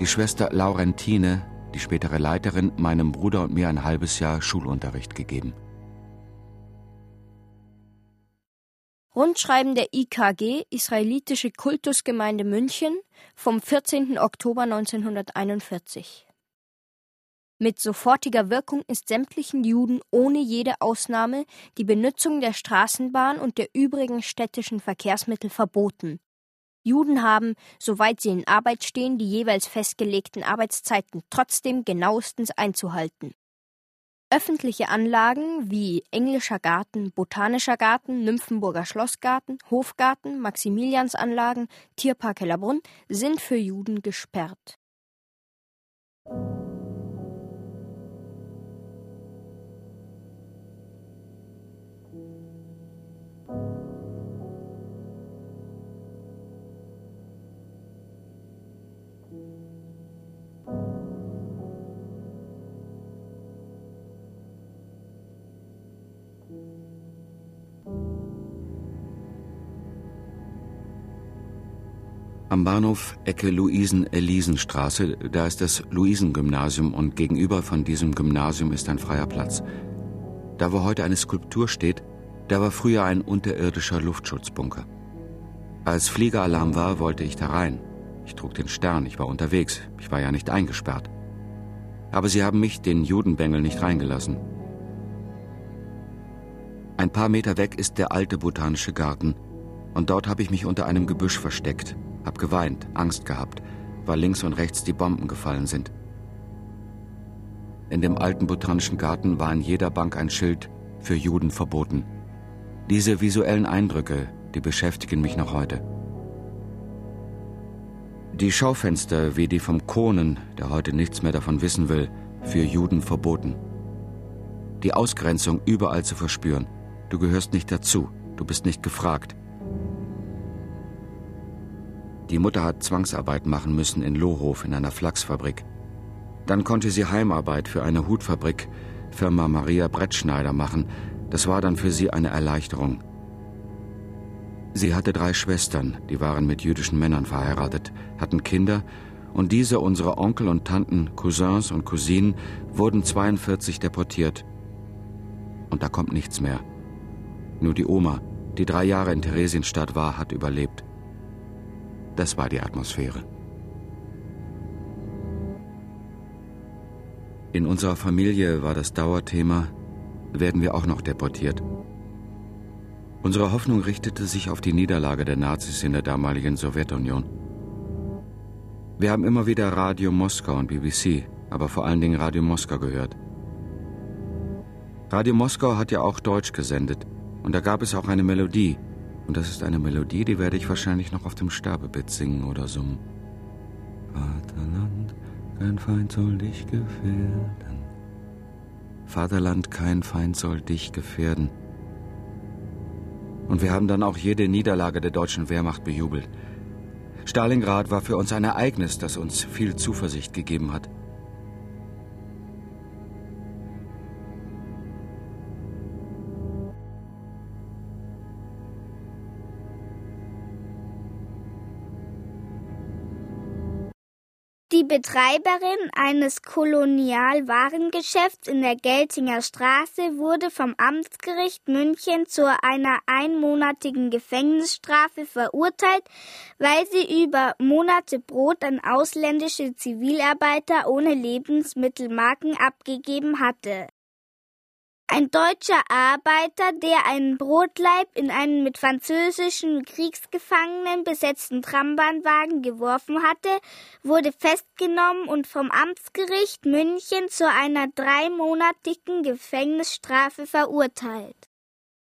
die Schwester Laurentine, die spätere Leiterin, meinem Bruder und mir ein halbes Jahr Schulunterricht gegeben. Rundschreiben der IKG, Israelitische Kultusgemeinde München, vom 14. Oktober 1941. Mit sofortiger Wirkung ist sämtlichen Juden ohne jede Ausnahme die Benutzung der Straßenbahn und der übrigen städtischen Verkehrsmittel verboten. Juden haben, soweit sie in Arbeit stehen, die jeweils festgelegten Arbeitszeiten trotzdem genauestens einzuhalten. Öffentliche Anlagen wie Englischer Garten, Botanischer Garten, Nymphenburger Schlossgarten, Hofgarten, Maximiliansanlagen, Tierpark Hellerbrunn sind für Juden gesperrt. Am Bahnhof Ecke Luisen-Elisenstraße, da ist das Luisengymnasium und gegenüber von diesem Gymnasium ist ein freier Platz. Da wo heute eine Skulptur steht, da war früher ein unterirdischer Luftschutzbunker. Als Fliegeralarm war, wollte ich da rein. Ich trug den Stern, ich war unterwegs, ich war ja nicht eingesperrt. Aber sie haben mich, den Judenbengel, nicht reingelassen. Ein paar Meter weg ist der alte botanische Garten, und dort habe ich mich unter einem Gebüsch versteckt, hab geweint, Angst gehabt, weil links und rechts die Bomben gefallen sind. In dem alten botanischen Garten war in jeder Bank ein Schild für Juden verboten. Diese visuellen Eindrücke, die beschäftigen mich noch heute. Die Schaufenster wie die vom Kohnen, der heute nichts mehr davon wissen will, für Juden verboten. Die Ausgrenzung überall zu verspüren. Du gehörst nicht dazu, du bist nicht gefragt. Die Mutter hat Zwangsarbeit machen müssen in Lohhof in einer Flachsfabrik. Dann konnte sie Heimarbeit für eine Hutfabrik, Firma Maria Brettschneider, machen. Das war dann für sie eine Erleichterung. Sie hatte drei Schwestern, die waren mit jüdischen Männern verheiratet, hatten Kinder Und diese, unsere Onkel und Tanten, Cousins und Cousinen, wurden 42 deportiert. Und da kommt nichts mehr. Nur die Oma, die drei Jahre in Theresienstadt war, hat überlebt. Das war die Atmosphäre. In unserer Familie war das Dauerthema, werden wir auch noch deportiert. Unsere Hoffnung richtete sich auf die Niederlage der Nazis in der damaligen Sowjetunion. Wir haben immer wieder Radio Moskau und BBC, aber vor allen Dingen Radio Moskau gehört. Radio Moskau hat ja auch Deutsch gesendet und da gab es auch eine Melodie. Und das ist eine Melodie, die werde ich wahrscheinlich noch auf dem Sterbebett singen oder summen. Vaterland, kein Feind soll dich gefährden. Vaterland, kein Feind soll dich gefährden. Und wir haben dann auch jede Niederlage der deutschen Wehrmacht bejubelt. Stalingrad war für uns ein Ereignis, das uns viel Zuversicht gegeben hat. Betreiberin eines Kolonialwarengeschäfts in der Geltinger Straße wurde vom Amtsgericht München zu einer einmonatigen Gefängnisstrafe verurteilt, weil sie über Monate Brot an ausländische Zivilarbeiter ohne Lebensmittelmarken abgegeben hatte. Ein deutscher Arbeiter, der einen Brotleib in einen mit französischen Kriegsgefangenen besetzten Trambahnwagen geworfen hatte, wurde festgenommen und vom Amtsgericht München zu einer dreimonatigen Gefängnisstrafe verurteilt.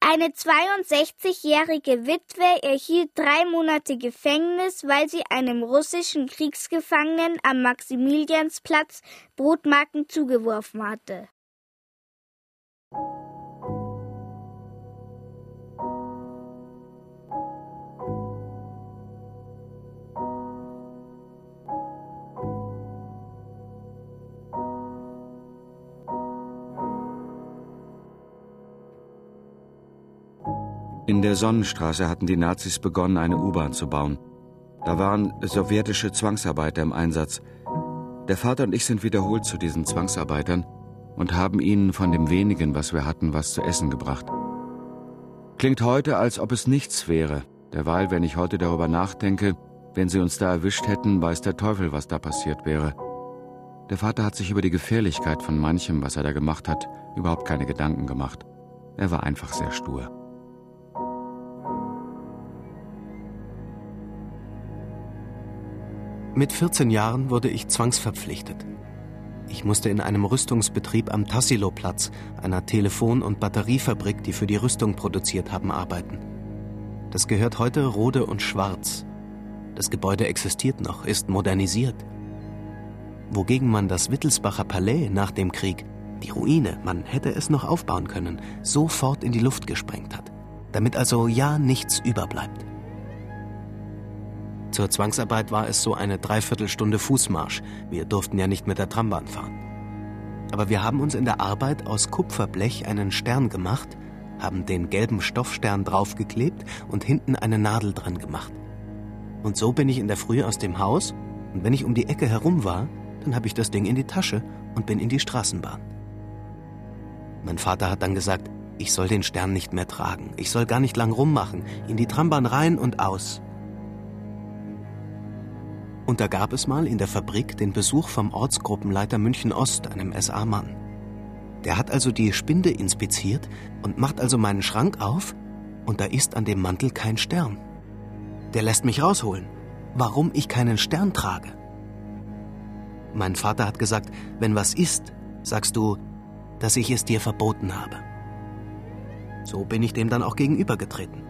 Eine 62-jährige Witwe erhielt drei Monate Gefängnis, weil sie einem russischen Kriegsgefangenen am Maximiliansplatz Brotmarken zugeworfen hatte. In der Sonnenstraße hatten die Nazis begonnen, eine U-Bahn zu bauen. Da waren sowjetische Zwangsarbeiter im Einsatz. Der Vater und ich sind wiederholt zu diesen Zwangsarbeitern und haben ihnen von dem wenigen, was wir hatten, was zu essen gebracht. Klingt heute, als ob es nichts wäre. Derweil, wenn ich heute darüber nachdenke, wenn sie uns da erwischt hätten, weiß der Teufel, was da passiert wäre. Der Vater hat sich über die Gefährlichkeit von manchem, was er da gemacht hat, überhaupt keine Gedanken gemacht. Er war einfach sehr stur. Mit 14 Jahren wurde ich zwangsverpflichtet. Ich musste in einem Rüstungsbetrieb am Tassilo-Platz, einer Telefon- und Batteriefabrik, die für die Rüstung produziert haben, arbeiten. Das gehört heute Rode und Schwarz. Das Gebäude existiert noch, ist modernisiert. Wogegen man das Wittelsbacher Palais nach dem Krieg, die Ruine, man hätte es noch aufbauen können, sofort in die Luft gesprengt hat. Damit also ja nichts überbleibt. Zur Zwangsarbeit war es so eine Dreiviertelstunde Fußmarsch. Wir durften ja nicht mit der Trambahn fahren. Aber wir haben uns in der Arbeit aus Kupferblech einen Stern gemacht, haben den gelben Stoffstern draufgeklebt und hinten eine Nadel dran gemacht. Und so bin ich in der Früh aus dem Haus und wenn ich um die Ecke herum war, dann habe ich das Ding in die Tasche und bin in die Straßenbahn. Mein Vater hat dann gesagt, ich soll den Stern nicht mehr tragen, ich soll gar nicht lang rummachen, in die Trambahn rein und aus. Und da gab es mal in der Fabrik den Besuch vom Ortsgruppenleiter München Ost, einem SA-Mann. Der hat also die Spinde inspiziert und macht also meinen Schrank auf und da ist an dem Mantel kein Stern. Der lässt mich rausholen, warum ich keinen Stern trage. Mein Vater hat gesagt, wenn was ist, sagst du, dass ich es dir verboten habe. So bin ich dem dann auch gegenübergetreten.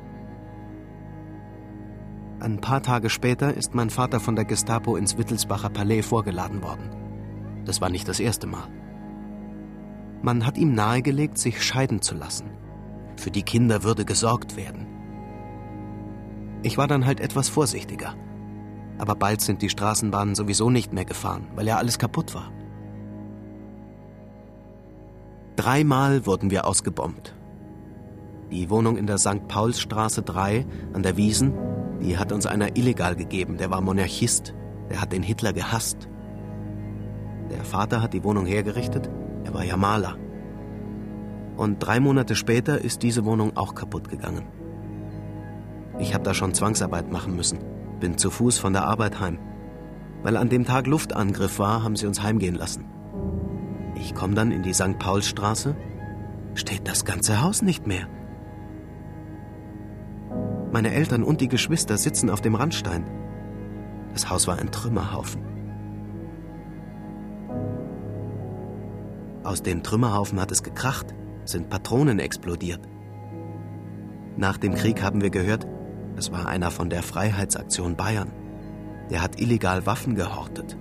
Ein paar Tage später ist mein Vater von der Gestapo ins Wittelsbacher Palais vorgeladen worden. Das war nicht das erste Mal. Man hat ihm nahegelegt, sich scheiden zu lassen. Für die Kinder würde gesorgt werden. Ich war dann halt etwas vorsichtiger. Aber bald sind die Straßenbahnen sowieso nicht mehr gefahren, weil ja alles kaputt war. Dreimal wurden wir ausgebombt. Die Wohnung in der St. Paulsstraße 3 an der Wiesen die hat uns einer illegal gegeben, der war Monarchist. Der hat den Hitler gehasst. Der Vater hat die Wohnung hergerichtet, er war ja Maler. Und drei Monate später ist diese Wohnung auch kaputt gegangen. Ich habe da schon Zwangsarbeit machen müssen, bin zu Fuß von der Arbeit heim. Weil an dem Tag Luftangriff war, haben sie uns heimgehen lassen. Ich komme dann in die St. Paulstraße, steht das ganze Haus nicht mehr. Meine Eltern und die Geschwister sitzen auf dem Randstein. Das Haus war ein Trümmerhaufen. Aus dem Trümmerhaufen hat es gekracht, sind Patronen explodiert. Nach dem Krieg haben wir gehört, es war einer von der Freiheitsaktion Bayern. Der hat illegal Waffen gehortet.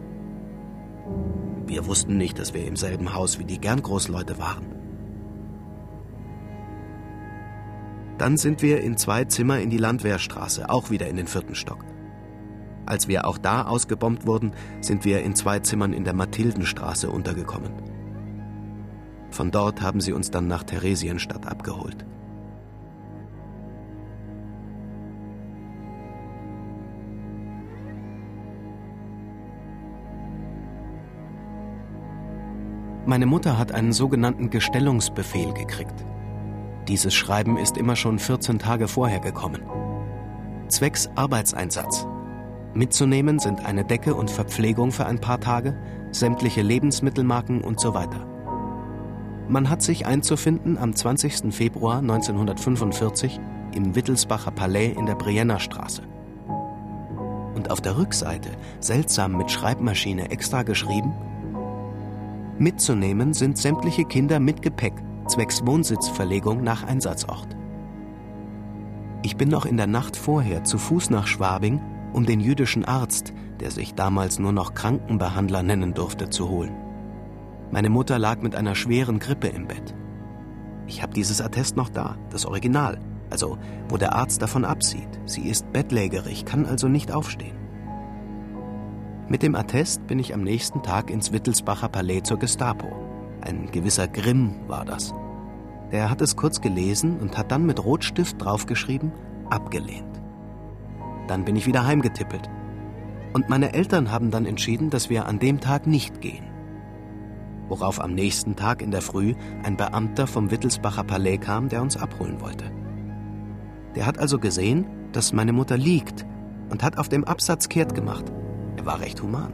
Wir wussten nicht, dass wir im selben Haus wie die Gerngroßleute waren. Dann sind wir in zwei Zimmer in die Landwehrstraße, auch wieder in den vierten Stock. Als wir auch da ausgebombt wurden, sind wir in zwei Zimmern in der Mathildenstraße untergekommen. Von dort haben sie uns dann nach Theresienstadt abgeholt. Meine Mutter hat einen sogenannten Gestellungsbefehl gekriegt. Dieses Schreiben ist immer schon 14 Tage vorher gekommen. Zwecks Arbeitseinsatz. Mitzunehmen sind eine Decke und Verpflegung für ein paar Tage, sämtliche Lebensmittelmarken und so weiter. Man hat sich einzufinden am 20. Februar 1945 im Wittelsbacher Palais in der Briennerstraße. Und auf der Rückseite, seltsam mit Schreibmaschine extra geschrieben, Mitzunehmen sind sämtliche Kinder mit Gepäck zwecks Wohnsitzverlegung nach Einsatzort. Ich bin noch in der Nacht vorher zu Fuß nach Schwabing, um den jüdischen Arzt, der sich damals nur noch Krankenbehandler nennen durfte, zu holen. Meine Mutter lag mit einer schweren Grippe im Bett. Ich habe dieses Attest noch da, das Original, also wo der Arzt davon absieht. Sie ist bettlägerig, kann also nicht aufstehen. Mit dem Attest bin ich am nächsten Tag ins Wittelsbacher Palais zur Gestapo. Ein gewisser Grimm war das. Der hat es kurz gelesen und hat dann mit Rotstift draufgeschrieben, abgelehnt. Dann bin ich wieder heimgetippelt. Und meine Eltern haben dann entschieden, dass wir an dem Tag nicht gehen. Worauf am nächsten Tag in der Früh ein Beamter vom Wittelsbacher Palais kam, der uns abholen wollte. Der hat also gesehen, dass meine Mutter liegt und hat auf dem Absatz kehrt gemacht. Er war recht human.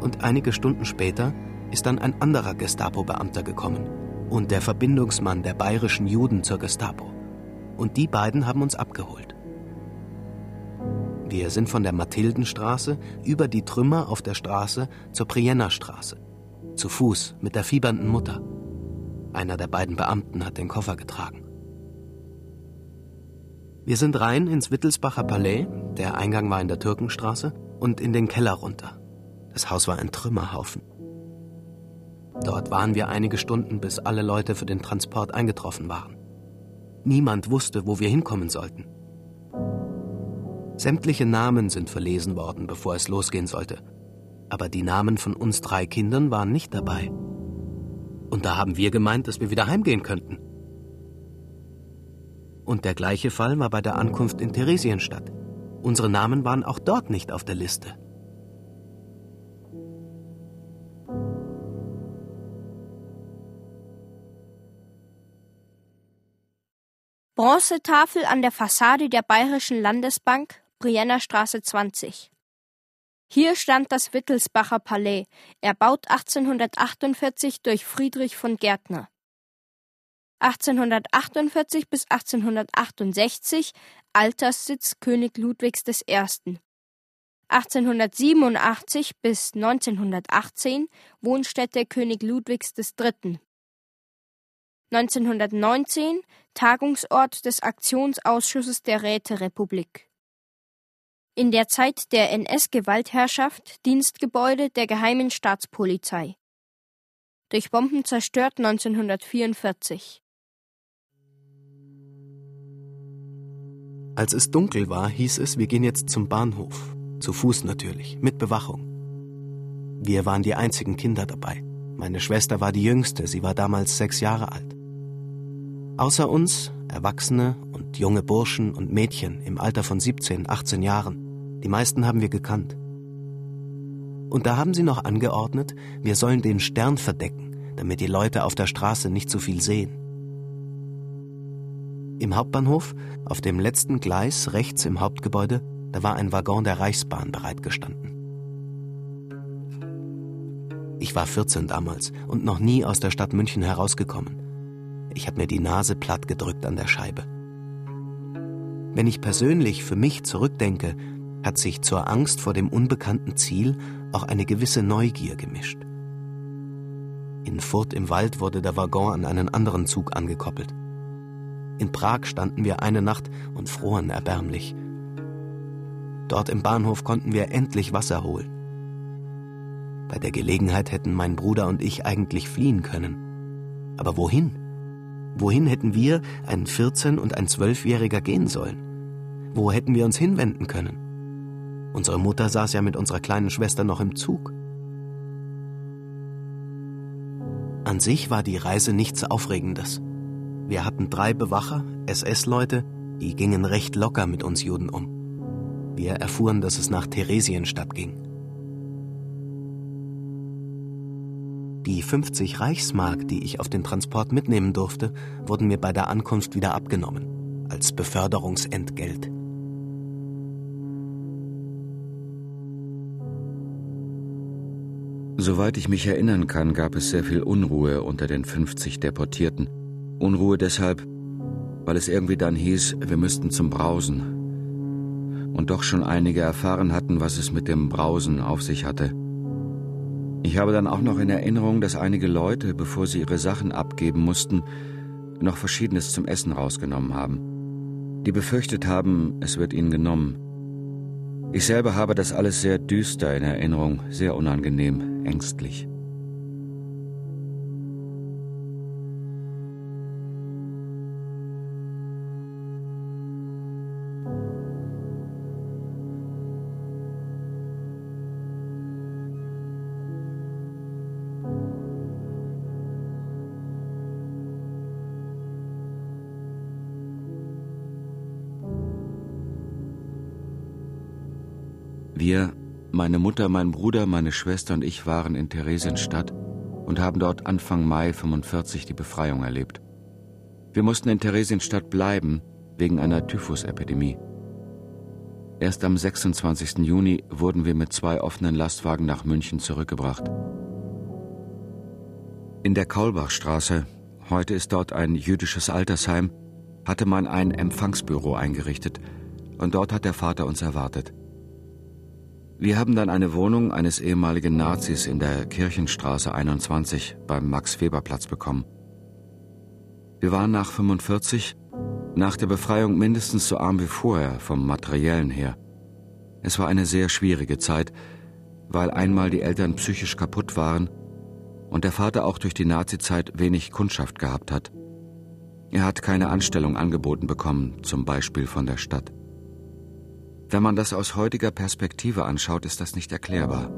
Und einige Stunden später ist dann ein anderer Gestapo-Beamter gekommen und der Verbindungsmann der bayerischen Juden zur Gestapo. Und die beiden haben uns abgeholt. Wir sind von der Mathildenstraße über die Trümmer auf der Straße zur Priennerstraße. Zu Fuß mit der fiebernden Mutter. Einer der beiden Beamten hat den Koffer getragen. Wir sind rein ins Wittelsbacher Palais, der Eingang war in der Türkenstraße, und in den Keller runter. Das Haus war ein Trümmerhaufen. Dort waren wir einige Stunden, bis alle Leute für den Transport eingetroffen waren. Niemand wusste, wo wir hinkommen sollten. Sämtliche Namen sind verlesen worden, bevor es losgehen sollte. Aber die Namen von uns drei Kindern waren nicht dabei. Und da haben wir gemeint, dass wir wieder heimgehen könnten. Und der gleiche Fall war bei der Ankunft in Theresienstadt. Unsere Namen waren auch dort nicht auf der Liste. Bronzetafel an der Fassade der Bayerischen Landesbank, Briennerstraße 20. Hier stand das Wittelsbacher Palais, erbaut 1848 durch Friedrich von Gärtner. 1848 bis 1868 Alterssitz König Ludwigs I. 1887 bis 1918 Wohnstätte König Ludwigs III. 1919 Tagungsort des Aktionsausschusses der Räterepublik. In der Zeit der NS-Gewaltherrschaft Dienstgebäude der Geheimen Staatspolizei. Durch Bomben zerstört 1944. Als es dunkel war, hieß es, wir gehen jetzt zum Bahnhof. Zu Fuß natürlich, mit Bewachung. Wir waren die einzigen Kinder dabei. Meine Schwester war die jüngste, sie war damals sechs Jahre alt. Außer uns Erwachsene und junge Burschen und Mädchen im Alter von 17, 18 Jahren Die meisten haben wir gekannt. Und da haben sie noch angeordnet, wir sollen den Stern verdecken, damit die Leute auf der Straße nicht zu viel sehen. Im Hauptbahnhof, auf dem letzten Gleis rechts im Hauptgebäude, da war ein Waggon der Reichsbahn bereitgestanden. Ich war 14 damals und noch nie aus der Stadt München herausgekommen. Ich habe mir die Nase platt gedrückt an der Scheibe. Wenn ich persönlich für mich zurückdenke, hat sich zur Angst vor dem unbekannten Ziel auch eine gewisse Neugier gemischt. In Furt im Wald wurde der Waggon an einen anderen Zug angekoppelt. In Prag standen wir eine Nacht und froren erbärmlich. Dort im Bahnhof konnten wir endlich Wasser holen. Bei der Gelegenheit hätten mein Bruder und ich eigentlich fliehen können. Aber wohin? Wohin hätten wir, ein 14- und ein 12-Jähriger, gehen sollen? Wo hätten wir uns hinwenden können? Unsere Mutter saß ja mit unserer kleinen Schwester noch im Zug. An sich war die Reise nichts Aufregendes. Wir hatten drei Bewacher, SS-Leute, die gingen recht locker mit uns Juden um. Wir erfuhren, dass es nach Theresienstadt ging. Die 50 Reichsmark, die ich auf den Transport mitnehmen durfte, wurden mir bei der Ankunft wieder abgenommen, als Beförderungsentgelt. Soweit ich mich erinnern kann, gab es sehr viel Unruhe unter den 50 Deportierten. Unruhe deshalb, weil es irgendwie dann hieß, wir müssten zum Brausen. Und doch schon einige erfahren hatten, was es mit dem Brausen auf sich hatte. Ich habe dann auch noch in Erinnerung, dass einige Leute, bevor sie ihre Sachen abgeben mussten, noch Verschiedenes zum Essen rausgenommen haben. Die befürchtet haben, es wird ihnen genommen. Ich selber habe das alles sehr düster in Erinnerung, sehr unangenehm, ängstlich. Meine Mutter, mein Bruder, meine Schwester und ich waren in Theresienstadt und haben dort Anfang Mai 45 die Befreiung erlebt. Wir mussten in Theresienstadt bleiben wegen einer Typhusepidemie. Erst am 26. Juni wurden wir mit zwei offenen Lastwagen nach München zurückgebracht. In der Kaulbachstraße, heute ist dort ein jüdisches Altersheim, hatte man ein Empfangsbüro eingerichtet und dort hat der Vater uns erwartet. Wir haben dann eine Wohnung eines ehemaligen Nazis in der Kirchenstraße 21 beim Max-Weber-Platz bekommen. Wir waren nach 45, nach der Befreiung mindestens so arm wie vorher vom materiellen her. Es war eine sehr schwierige Zeit, weil einmal die Eltern psychisch kaputt waren und der Vater auch durch die Nazizeit wenig Kundschaft gehabt hat. Er hat keine Anstellung angeboten bekommen, zum Beispiel von der Stadt. Wenn man das aus heutiger Perspektive anschaut, ist das nicht erklärbar.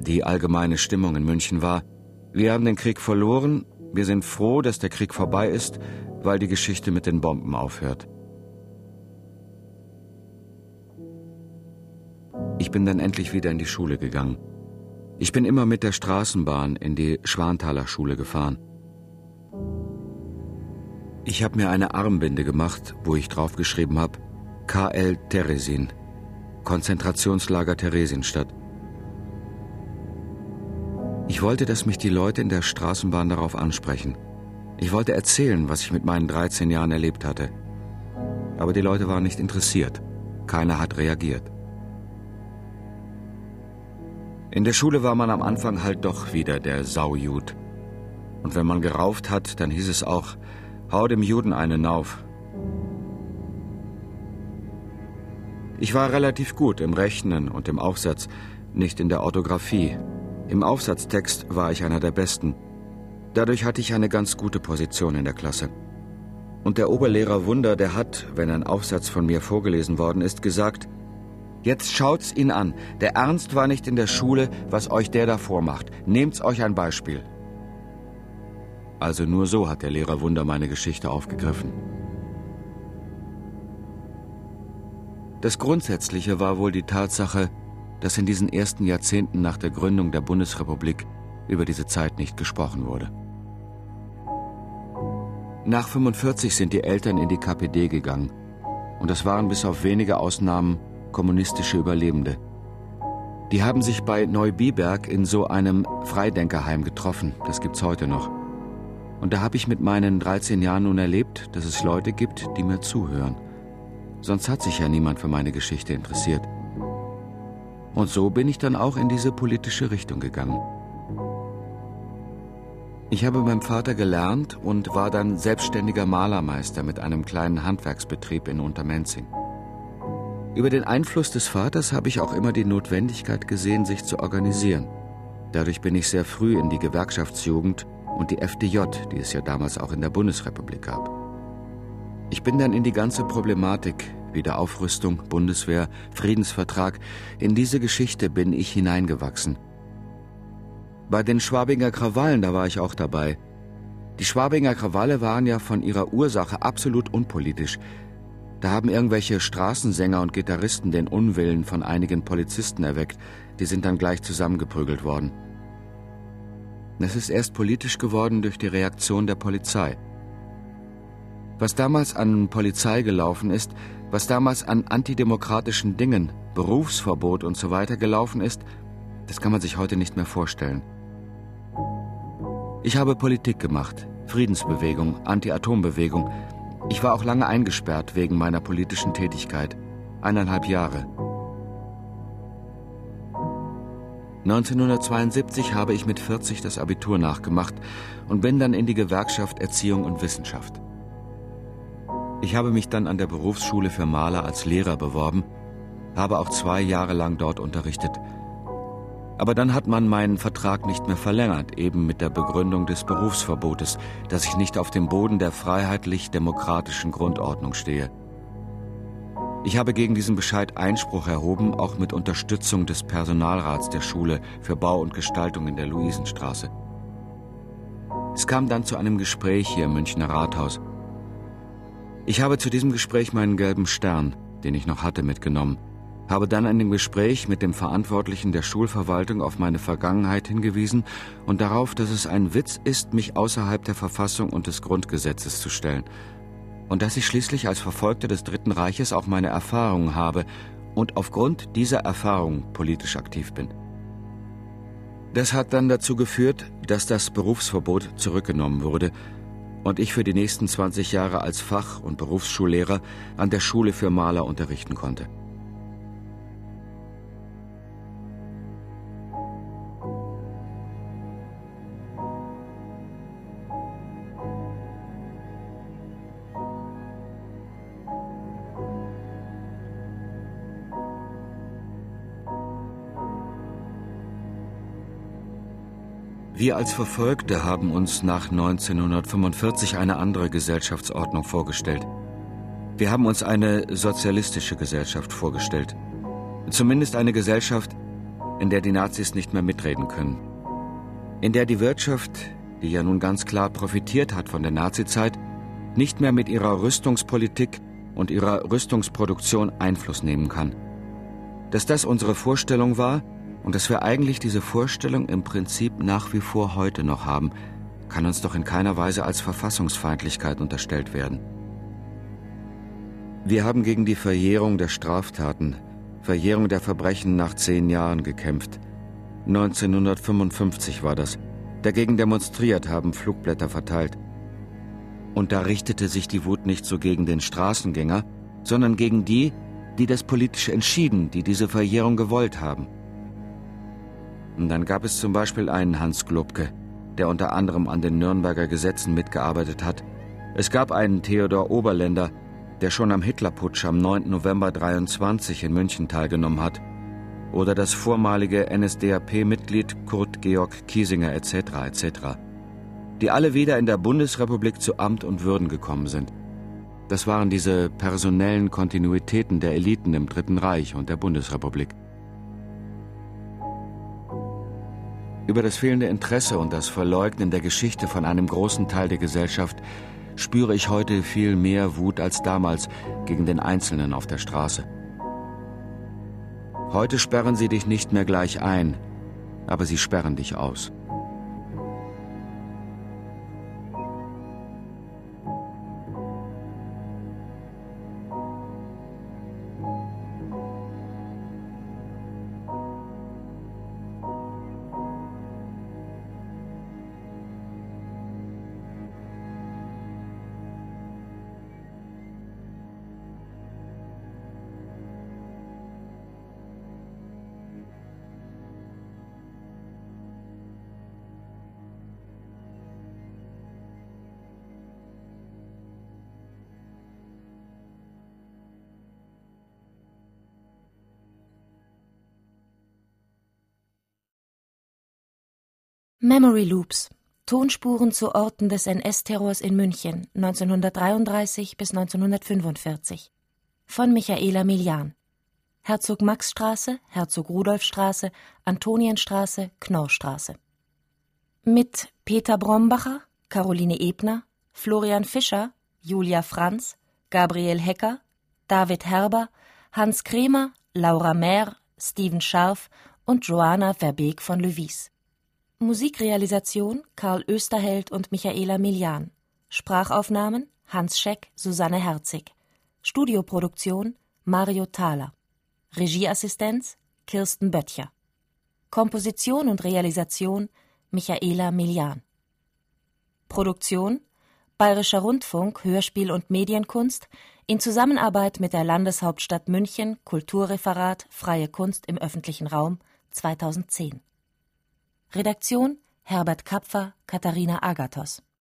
Die allgemeine Stimmung in München war, wir haben den Krieg verloren, wir sind froh, dass der Krieg vorbei ist, weil die Geschichte mit den Bomben aufhört. Ich bin dann endlich wieder in die Schule gegangen. Ich bin immer mit der Straßenbahn in die Schwanthaler Schule gefahren. Ich habe mir eine Armbinde gemacht, wo ich draufgeschrieben habe, KL Teresin, Konzentrationslager Theresienstadt. Ich wollte, dass mich die Leute in der Straßenbahn darauf ansprechen. Ich wollte erzählen, was ich mit meinen 13 Jahren erlebt hatte. Aber die Leute waren nicht interessiert. Keiner hat reagiert. In der Schule war man am Anfang halt doch wieder der Saujud. Und wenn man gerauft hat, dann hieß es auch, hau dem Juden einen auf. Ich war relativ gut im Rechnen und im Aufsatz, nicht in der Orthographie. Im Aufsatztext war ich einer der Besten. Dadurch hatte ich eine ganz gute Position in der Klasse. Und der Oberlehrer Wunder, der hat, wenn ein Aufsatz von mir vorgelesen worden ist, gesagt, Jetzt schaut's ihn an. Der Ernst war nicht in der Schule, was euch der da vormacht. Nehmt's euch ein Beispiel. Also nur so hat der Lehrer Wunder meine Geschichte aufgegriffen. Das Grundsätzliche war wohl die Tatsache, dass in diesen ersten Jahrzehnten nach der Gründung der Bundesrepublik über diese Zeit nicht gesprochen wurde. Nach 45 sind die Eltern in die KPD gegangen und es waren bis auf wenige Ausnahmen kommunistische Überlebende. Die haben sich bei Neubiberg in so einem Freidenkerheim getroffen, das gibt's heute noch. Und da habe ich mit meinen 13 Jahren nun erlebt, dass es Leute gibt, die mir zuhören. Sonst hat sich ja niemand für meine Geschichte interessiert. Und so bin ich dann auch in diese politische Richtung gegangen. Ich habe beim Vater gelernt und war dann selbstständiger Malermeister mit einem kleinen Handwerksbetrieb in Untermenzing. Über den Einfluss des Vaters habe ich auch immer die Notwendigkeit gesehen, sich zu organisieren. Dadurch bin ich sehr früh in die Gewerkschaftsjugend und die FDJ, die es ja damals auch in der Bundesrepublik gab. Ich bin dann in die ganze Problematik Wiederaufrüstung, Bundeswehr, Friedensvertrag, in diese Geschichte bin ich hineingewachsen bei den Schwabinger Krawallen, da war ich auch dabei. Die Schwabinger Krawalle waren ja von ihrer Ursache absolut unpolitisch. Da haben irgendwelche Straßensänger und Gitarristen den Unwillen von einigen Polizisten erweckt. Die sind dann gleich zusammengeprügelt worden. Es ist erst politisch geworden durch die Reaktion der Polizei. Was damals an Polizei gelaufen ist, was damals an antidemokratischen Dingen, Berufsverbot und so weiter gelaufen ist, das kann man sich heute nicht mehr vorstellen. Ich habe Politik gemacht, Friedensbewegung, Anti-Atom-Bewegung. Ich war auch lange eingesperrt wegen meiner politischen Tätigkeit. Eineinhalb Jahre. 1972 habe ich mit 40 das Abitur nachgemacht und bin dann in die Gewerkschaft Erziehung und Wissenschaft. Ich habe mich dann an der Berufsschule für Maler als Lehrer beworben, habe auch zwei Jahre lang dort unterrichtet aber dann hat man meinen Vertrag nicht mehr verlängert, eben mit der Begründung des Berufsverbotes, dass ich nicht auf dem Boden der freiheitlich-demokratischen Grundordnung stehe. Ich habe gegen diesen Bescheid Einspruch erhoben, auch mit Unterstützung des Personalrats der Schule für Bau und Gestaltung in der Luisenstraße. Es kam dann zu einem Gespräch hier im Münchner Rathaus. Ich habe zu diesem Gespräch meinen gelben Stern, den ich noch hatte, mitgenommen habe dann in dem Gespräch mit dem Verantwortlichen der Schulverwaltung auf meine Vergangenheit hingewiesen und darauf, dass es ein Witz ist, mich außerhalb der Verfassung und des Grundgesetzes zu stellen. Und dass ich schließlich als Verfolgter des Dritten Reiches auch meine Erfahrungen habe und aufgrund dieser Erfahrungen politisch aktiv bin. Das hat dann dazu geführt, dass das Berufsverbot zurückgenommen wurde und ich für die nächsten 20 Jahre als Fach- und Berufsschullehrer an der Schule für Maler unterrichten konnte. Wir als Verfolgte haben uns nach 1945 eine andere Gesellschaftsordnung vorgestellt. Wir haben uns eine sozialistische Gesellschaft vorgestellt. Zumindest eine Gesellschaft, in der die Nazis nicht mehr mitreden können. In der die Wirtschaft, die ja nun ganz klar profitiert hat von der Nazizeit, nicht mehr mit ihrer Rüstungspolitik und ihrer Rüstungsproduktion Einfluss nehmen kann. Dass das unsere Vorstellung war, und dass wir eigentlich diese Vorstellung im Prinzip nach wie vor heute noch haben, kann uns doch in keiner Weise als Verfassungsfeindlichkeit unterstellt werden. Wir haben gegen die Verjährung der Straftaten, Verjährung der Verbrechen nach zehn Jahren gekämpft. 1955 war das. Dagegen demonstriert, haben Flugblätter verteilt. Und da richtete sich die Wut nicht so gegen den Straßengänger, sondern gegen die, die das politisch entschieden, die diese Verjährung gewollt haben. Und dann gab es zum Beispiel einen Hans Globke, der unter anderem an den Nürnberger Gesetzen mitgearbeitet hat. Es gab einen Theodor Oberländer, der schon am Hitlerputsch am 9. November 23 in München teilgenommen hat. Oder das vormalige NSDAP-Mitglied Kurt Georg Kiesinger etc. etc. Die alle wieder in der Bundesrepublik zu Amt und Würden gekommen sind. Das waren diese personellen Kontinuitäten der Eliten im Dritten Reich und der Bundesrepublik. Über das fehlende Interesse und das Verleugnen der Geschichte von einem großen Teil der Gesellschaft spüre ich heute viel mehr Wut als damals gegen den Einzelnen auf der Straße. Heute sperren sie dich nicht mehr gleich ein, aber sie sperren dich aus. Memory Loops. Tonspuren zu Orten des NS-Terrors in München 1933 bis 1945 von Michaela Milian. Herzog-Max-Straße, Herzog-Rudolf-Straße, Antonienstraße, Knorrstraße. Mit Peter Brombacher, Caroline Ebner, Florian Fischer, Julia Franz, Gabriel Hecker, David Herber, Hans Kremer, Laura Mehr, Steven Scharf und Joanna Verbeek von Löwies Musikrealisation Karl Österheld und Michaela Milian. Sprachaufnahmen Hans Scheck, Susanne Herzig. Studioproduktion Mario Thaler. Regieassistenz Kirsten Böttcher. Komposition und Realisation Michaela Milian. Produktion Bayerischer Rundfunk Hörspiel und Medienkunst in Zusammenarbeit mit der Landeshauptstadt München Kulturreferat Freie Kunst im öffentlichen Raum 2010 Redaktion Herbert Kapfer, Katharina Agathos